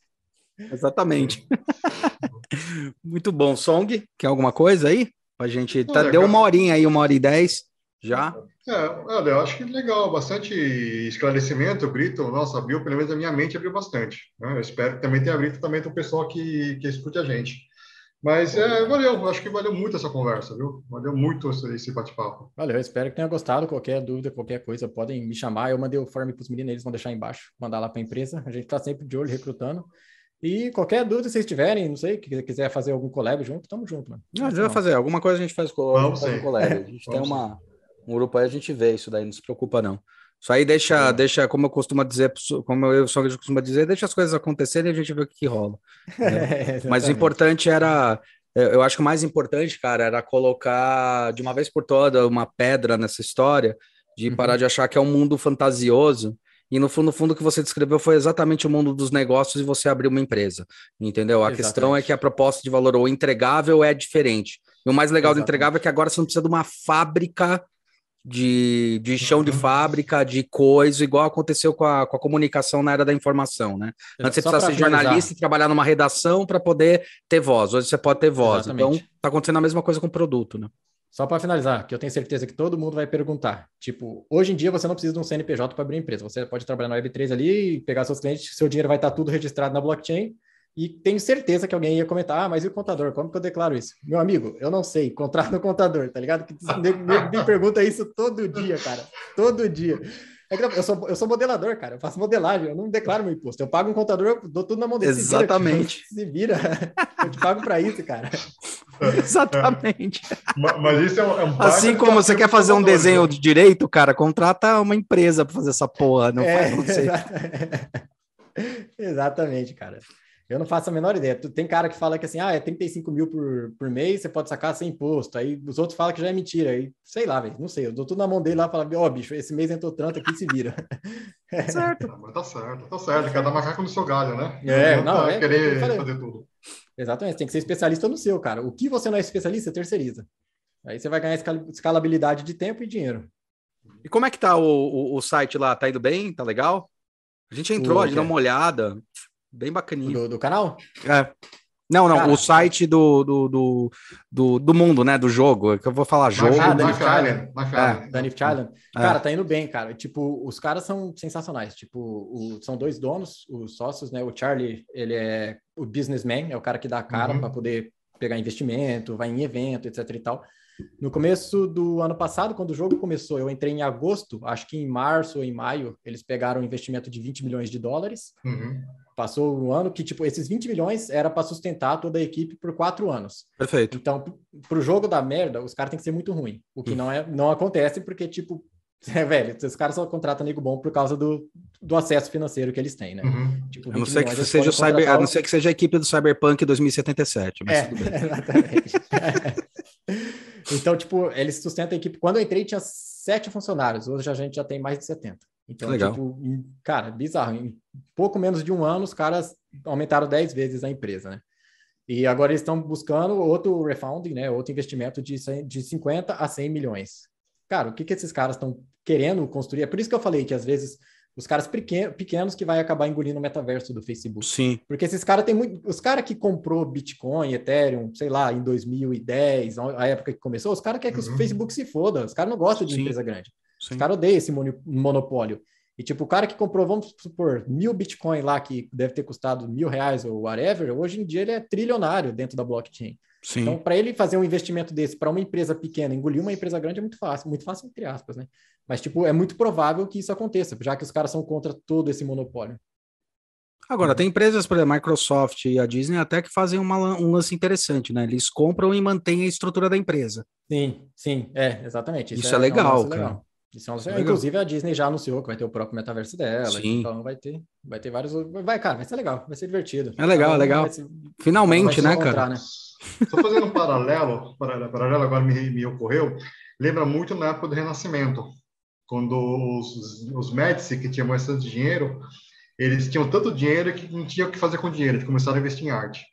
Exatamente. Muito bom. Song, quer alguma coisa aí? A gente tá, deu uma horinha aí, uma hora e dez já. É, olha, eu acho que legal, bastante esclarecimento, Brito. Nossa, abriu, pelo menos a minha mente abriu bastante. Né? Eu espero que também tenha abrido também para o pessoal que, que escute a gente. Mas é, valeu, acho que valeu muito essa conversa, viu? Valeu muito esse bate-papo. Valeu, espero que tenha gostado. Qualquer dúvida, qualquer coisa, podem me chamar. Eu mandei o form para os meninos, eles vão deixar embaixo, mandar lá para a empresa. A gente está sempre de olho recrutando. E qualquer dúvida que vocês tiverem, não sei, que quiser fazer algum collab junto, tamo junto, mano. Não, a gente vai fazer. Alguma coisa a gente faz com Vamos faz um sim. collab. A gente tem uma, um grupo aí, a gente vê isso daí, não se preocupa não. Isso aí deixa, deixa como eu costumo dizer, como eu só costumo dizer, deixa as coisas acontecerem e a gente vê o que, que rola. né? Mas o importante era, eu acho que o mais importante, cara, era colocar de uma vez por toda uma pedra nessa história, de Uhum. parar de achar que é um mundo fantasioso. E no fundo, no fundo, o que você descreveu foi exatamente o mundo dos negócios e você abrir uma empresa. Entendeu? A Exatamente. questão é que a proposta de valor ou entregável é diferente. E o mais legal do Exatamente. entregável é que agora você não precisa de uma fábrica de, de chão de fábrica, de coisa, igual aconteceu com a, com a comunicação na era da informação, né? Antes você Só precisava pra ser finalizar. jornalista e trabalhar numa redação para poder ter voz. Hoje você pode ter voz. Exatamente. Então, tá acontecendo a mesma coisa com o produto, né? Só para finalizar, que eu tenho certeza que todo mundo vai perguntar. Tipo, hoje em dia você não precisa de um CNPJ para abrir empresa. Você pode trabalhar na Web3 ali, pegar seus clientes, seu dinheiro vai estar tudo registrado na blockchain. E tenho certeza que alguém ia comentar: ah, mas e o contador? Como que eu declaro isso? Meu amigo, eu não sei. Contrata o contador, tá ligado? Que me, me- pergunta isso todo dia, cara. Todo dia. É que Eu sou, eu sou modelador, cara. Eu faço modelagem, eu não declaro meu imposto. Eu pago um contador, eu dou tudo na mão dele. Se vira, Exatamente. Se vira. Eu te pago para isso, cara. Exatamente. Ma- Mas isso é um, é um Assim como você quer fazer um desenho de direito, cara, contrata uma empresa para fazer essa porra. Não É, faz você. exata- Exatamente, cara. Eu não faço a menor ideia. Tem cara que fala que assim, ah, é 35 mil por, por mês, você pode sacar sem imposto. Aí os outros falam que já é mentira. Aí, sei lá, velho, não sei. Eu dou tudo na mão dele lá e falo, ó, bicho, esse mês entrou tanto aqui, se vira. Certo. Ah, Mas tá certo, tá certo. Cada macaco no seu galho, né? É, adianta não, é, eu querer fazer tudo. Exatamente, tem que ser especialista no seu, cara. O que você não é especialista, terceiriza. Aí você vai ganhar escal- escalabilidade de tempo e dinheiro. E como é que tá o, o, o site lá? Tá indo bem? Tá legal? A gente entrou, a gente deu uma olhada. Bem bacaninho. Do, do canal? É. Não, não, Cara, o site do, do, do, do, do mundo, né? Do jogo. é Que eu vou falar jogo. Ah, Island. Knife É. Island. Da Nift Island. É. Cara, tá indo bem, cara. Tipo, os caras são sensacionais. Tipo, o- são dois donos, os sócios, né? O Charlie, ele é o businessman, é o cara que dá a cara Uhum. para poder pegar investimento, vai em evento, etc e tal. No começo do ano passado, quando o jogo começou, eu entrei em agosto, acho que em março ou em maio, eles pegaram um investimento de 20 milhões de dólares. Uhum. Passou um ano que, tipo, esses 20 milhões era para sustentar toda a equipe por quatro anos. Perfeito. Então, pro jogo da merda, os caras têm que ser muito ruim. O que não, é, não acontece porque, tipo, é, velho, os caras só contratam nego bom por causa do, do acesso financeiro que eles têm, né? Uhum. Tipo, A não 20 ser que seja o cyber, a não o- ser que seja a equipe do Cyberpunk 2077. Mas É, tudo bem. exatamente. então, tipo, eles sustentam a equipe. Quando eu entrei, tinha sete funcionários. Hoje a gente já tem mais de 70. Então, Legal. tipo, em- cara, bizarro. Em pouco menos de um ano, os caras aumentaram 10 vezes a empresa, né? E agora eles estão buscando outro refounding, né? Outro investimento de, 100 de 50 a 100 milhões. Cara, o que, que esses caras estão querendo construir? É por isso que eu falei que às vezes os caras pequen- pequenos que vai acabar engolindo o metaverso do Facebook. Sim, Porque esses caras têm muito. Os caras que comprou Bitcoin, Ethereum, sei lá, em 2010, a época que começou, os caras querem que Uhum. o Facebook se foda. Os caras não gostam de Sim. empresa grande. Sim. Os caras odeiam esse monopólio. E, tipo, o cara que comprou, vamos supor, mil Bitcoin lá, que deve ter custado mil reais ou whatever, hoje em dia ele é trilionário dentro da blockchain. sim. Então, para ele fazer um investimento desse para uma empresa pequena, engolir uma empresa grande é muito fácil, muito fácil entre aspas, né? Mas, tipo, é muito provável que isso aconteça, já que os caras são contra todo esse monopólio. Agora, tem empresas, por exemplo, a Microsoft e a Disney até que fazem uma um lance interessante, né? Eles compram e mantêm a estrutura da empresa. Sim, sim, é, exatamente. Isso é legal, lance cara. Isso é um lance- Isso é legal. Inclusive, a Disney já anunciou que vai ter o próprio metaverso dela. Sim. Então vai ter, vai ter vários. Vai, cara, vai ser legal, vai ser divertido. É legal, Cada um legal. se- Finalmente, né, encontrar, cara? né? Estou fazendo um paralelo, paralelo, paralelo agora me, me ocorreu, lembra muito na época do Renascimento, quando os, os Médici, que tinham bastante dinheiro, eles tinham tanto dinheiro que não tinham o que fazer com o dinheiro, eles começaram a investir em arte.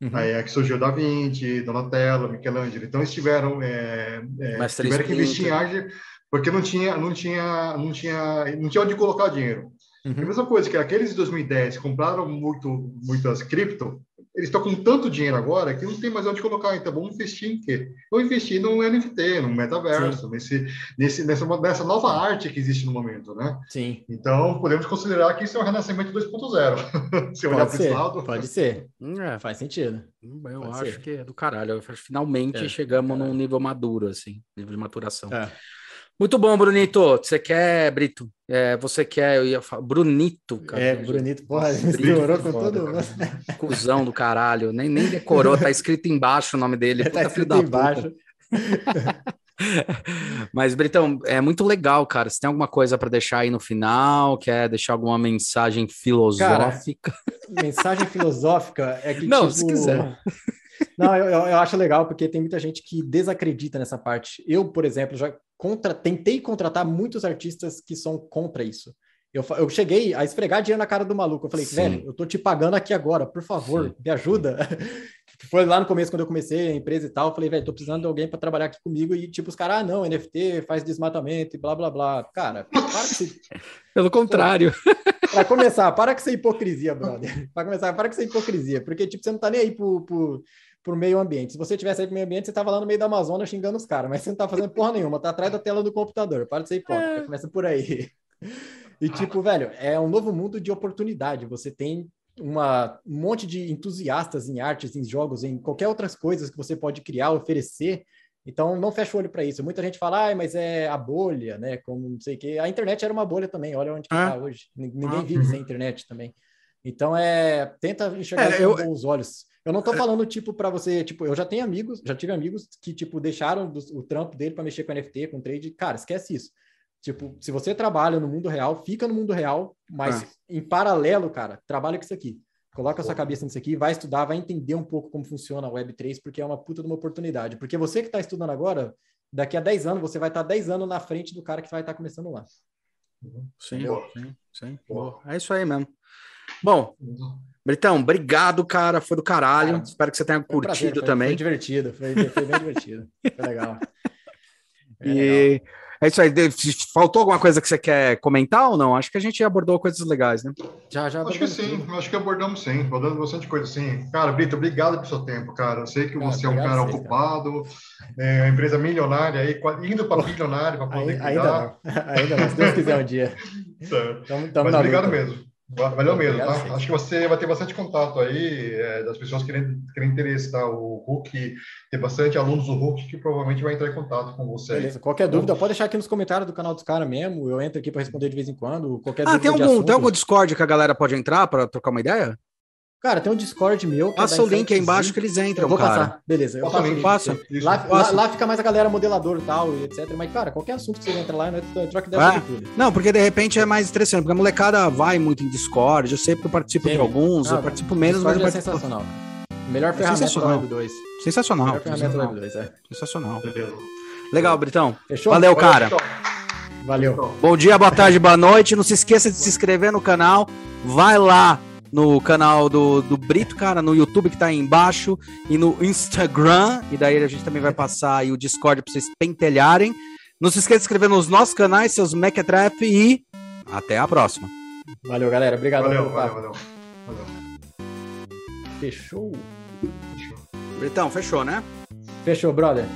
Uhum. Aí é que surgiu Da Vinci, Donatello, Michelangelo. Então eles tiveram, é, é, tiveram que investir em arte porque não tinha, não tinha, não tinha, não tinha onde colocar dinheiro. É a Uhum. mesma coisa que aqueles de 2010 compraram muito, muitas cripto, eles estão com tanto dinheiro agora que não tem mais onde colocar. Então, vamos investir em quê? Vamos investir no NFT, no metaverso, nesse, nesse, nessa, nessa nova arte que existe no momento, né? Sim. Então, podemos considerar que isso é um renascimento 2.0. Se olhar para esse lado. Pode ser. Hum, é. Faz sentido. Hum, eu pode acho ser. que é do caralho. Finalmente é, chegamos num nível maduro, assim, nível de maturação. É. Muito bom, Brunito. Você quer, Brito? É, você quer, eu ia falar. Brunito, cara. É, Brunito, porra, misturou com todo mundo. Cusão do caralho. Nem, nem decorou, tá escrito embaixo o nome dele. tá escrito embaixo. Mas, Britão, é muito legal, cara. Você tem alguma coisa para deixar aí no final? Quer deixar alguma mensagem filosófica? Cara, mensagem filosófica é que. Não, tipo... se quiser. Não, eu, eu, acho legal porque tem muita gente que desacredita nessa parte. Eu, por exemplo, já contra, tentei contratar muitos artistas que são contra isso. Eu, eu cheguei a esfregar dinheiro na cara do maluco. Eu falei, Sim. velho, eu tô te pagando aqui agora, por favor, Sim. me ajuda. Foi lá no começo, quando eu comecei a empresa e tal. Eu falei, velho, tô precisando de alguém para trabalhar aqui comigo. E tipo, os caras, ah, não, NFT faz desmatamento e blá, blá, blá. Cara, para que você. Pelo contrário. para começar, para com essa hipocrisia, brother. para começar, para com essa hipocrisia. Porque, tipo, você não tá nem aí pro, pro para o meio ambiente. Se você tivesse aí para o meio ambiente, você estava lá no meio da Amazônia xingando os caras, mas você não está fazendo porra nenhuma, tá atrás da tela do computador. Para de ser hipócrita, é. começa por aí. E tipo, velho, é um novo mundo de oportunidade. Você tem uma, um monte de entusiastas em artes, em jogos, em qualquer outras coisas que você pode criar, oferecer. Então, não fecha o olho para isso. Muita gente fala, ah, mas é a bolha, né? Como não sei o quê. A internet era uma bolha também, olha onde está ah. hoje. Ninguém ah. vive sem internet também. Então, é, tenta enxergar é, eu... com bons olhos. Eu não tô falando, tipo, para você, tipo, eu já tenho amigos, já tive amigos que, tipo, deixaram do, o trampo dele para mexer com NFT, com trade. Cara, esquece isso. Tipo, se você trabalha no mundo real, fica no mundo real, mas ah. em paralelo, cara, trabalha com isso aqui. Coloca a sua cabeça nisso aqui, vai estudar, vai entender um pouco como funciona a Web3, porque é uma puta de uma oportunidade. Porque você que está estudando agora, daqui a 10 anos, você vai estar tá 10 anos na frente do cara que vai estar tá começando lá. Sim, sim, sim. É isso aí mesmo. Bom, Britão, obrigado, cara. Foi do caralho. Cara, Espero que você tenha curtido prazer, foi, também. Foi divertido, foi, foi bem divertido. Foi legal. Foi e legal. é isso aí. Faltou alguma coisa que você quer comentar ou não? Acho que a gente abordou coisas legais, né? Já, já. Acho que sim, tudo. acho que abordamos sim, abordamos bastante coisa sim. Cara, Brito, obrigado pelo seu tempo, cara. Eu sei que cara, você é um cara vocês, ocupado, é uma empresa milionária aí, indo para bilionário para poder ainda, cuidar. Ainda não, ainda não, se Deus quiser um dia. Certo. Tamo, tamo Mas obrigado luta. mesmo. Valeu mesmo, tá? Acho que você vai ter bastante contato aí é, das pessoas que querem interesse, tá? O Hulk, tem bastante alunos do Hulk que provavelmente vai entrar em contato com você. Beleza, qualquer dúvida, pode deixar aqui nos comentários do canal dos caras mesmo. Eu entro aqui para responder de vez em quando. Qualquer ah, tem algum, tem algum Discord que a galera pode entrar para trocar uma ideia? Cara, tem um Discord meu. Passa o link aí embaixo que eles entram, eu vou cara. Passar. Beleza, eu passo o link. Passa. Lá, lá, lá, fica mais a galera modelador e tal, e etc. Mas, cara, qualquer assunto que você entra lá, né, troca ideia é. tudo. Não, porque de repente é mais interessante, porque a molecada vai muito em Discord, eu sei porque eu participo Sim. de alguns, ah, eu participo menos, Discord mas... é sensacional. Melhor é ferramenta sensacional. do Web 2. Sensacional. Melhor ferramenta do Web 2, é. Sensacional. Legal, Britão. Fechou? Valeu, cara. Valeu. Bom dia, boa tarde, boa noite. Não se esqueça de se inscrever no canal. Vai lá no canal do, do Brito, cara, no YouTube que tá aí embaixo e no Instagram. E daí a gente também vai passar aí o Discord pra vocês pentelharem. Não se esqueça de se inscrever nos nossos canais, seus Mequetrap e até a próxima. Valeu, galera. Obrigado. Valeu, valeu, valeu, valeu. Fechou. Fechou. Britão, fechou, né? Fechou, brother.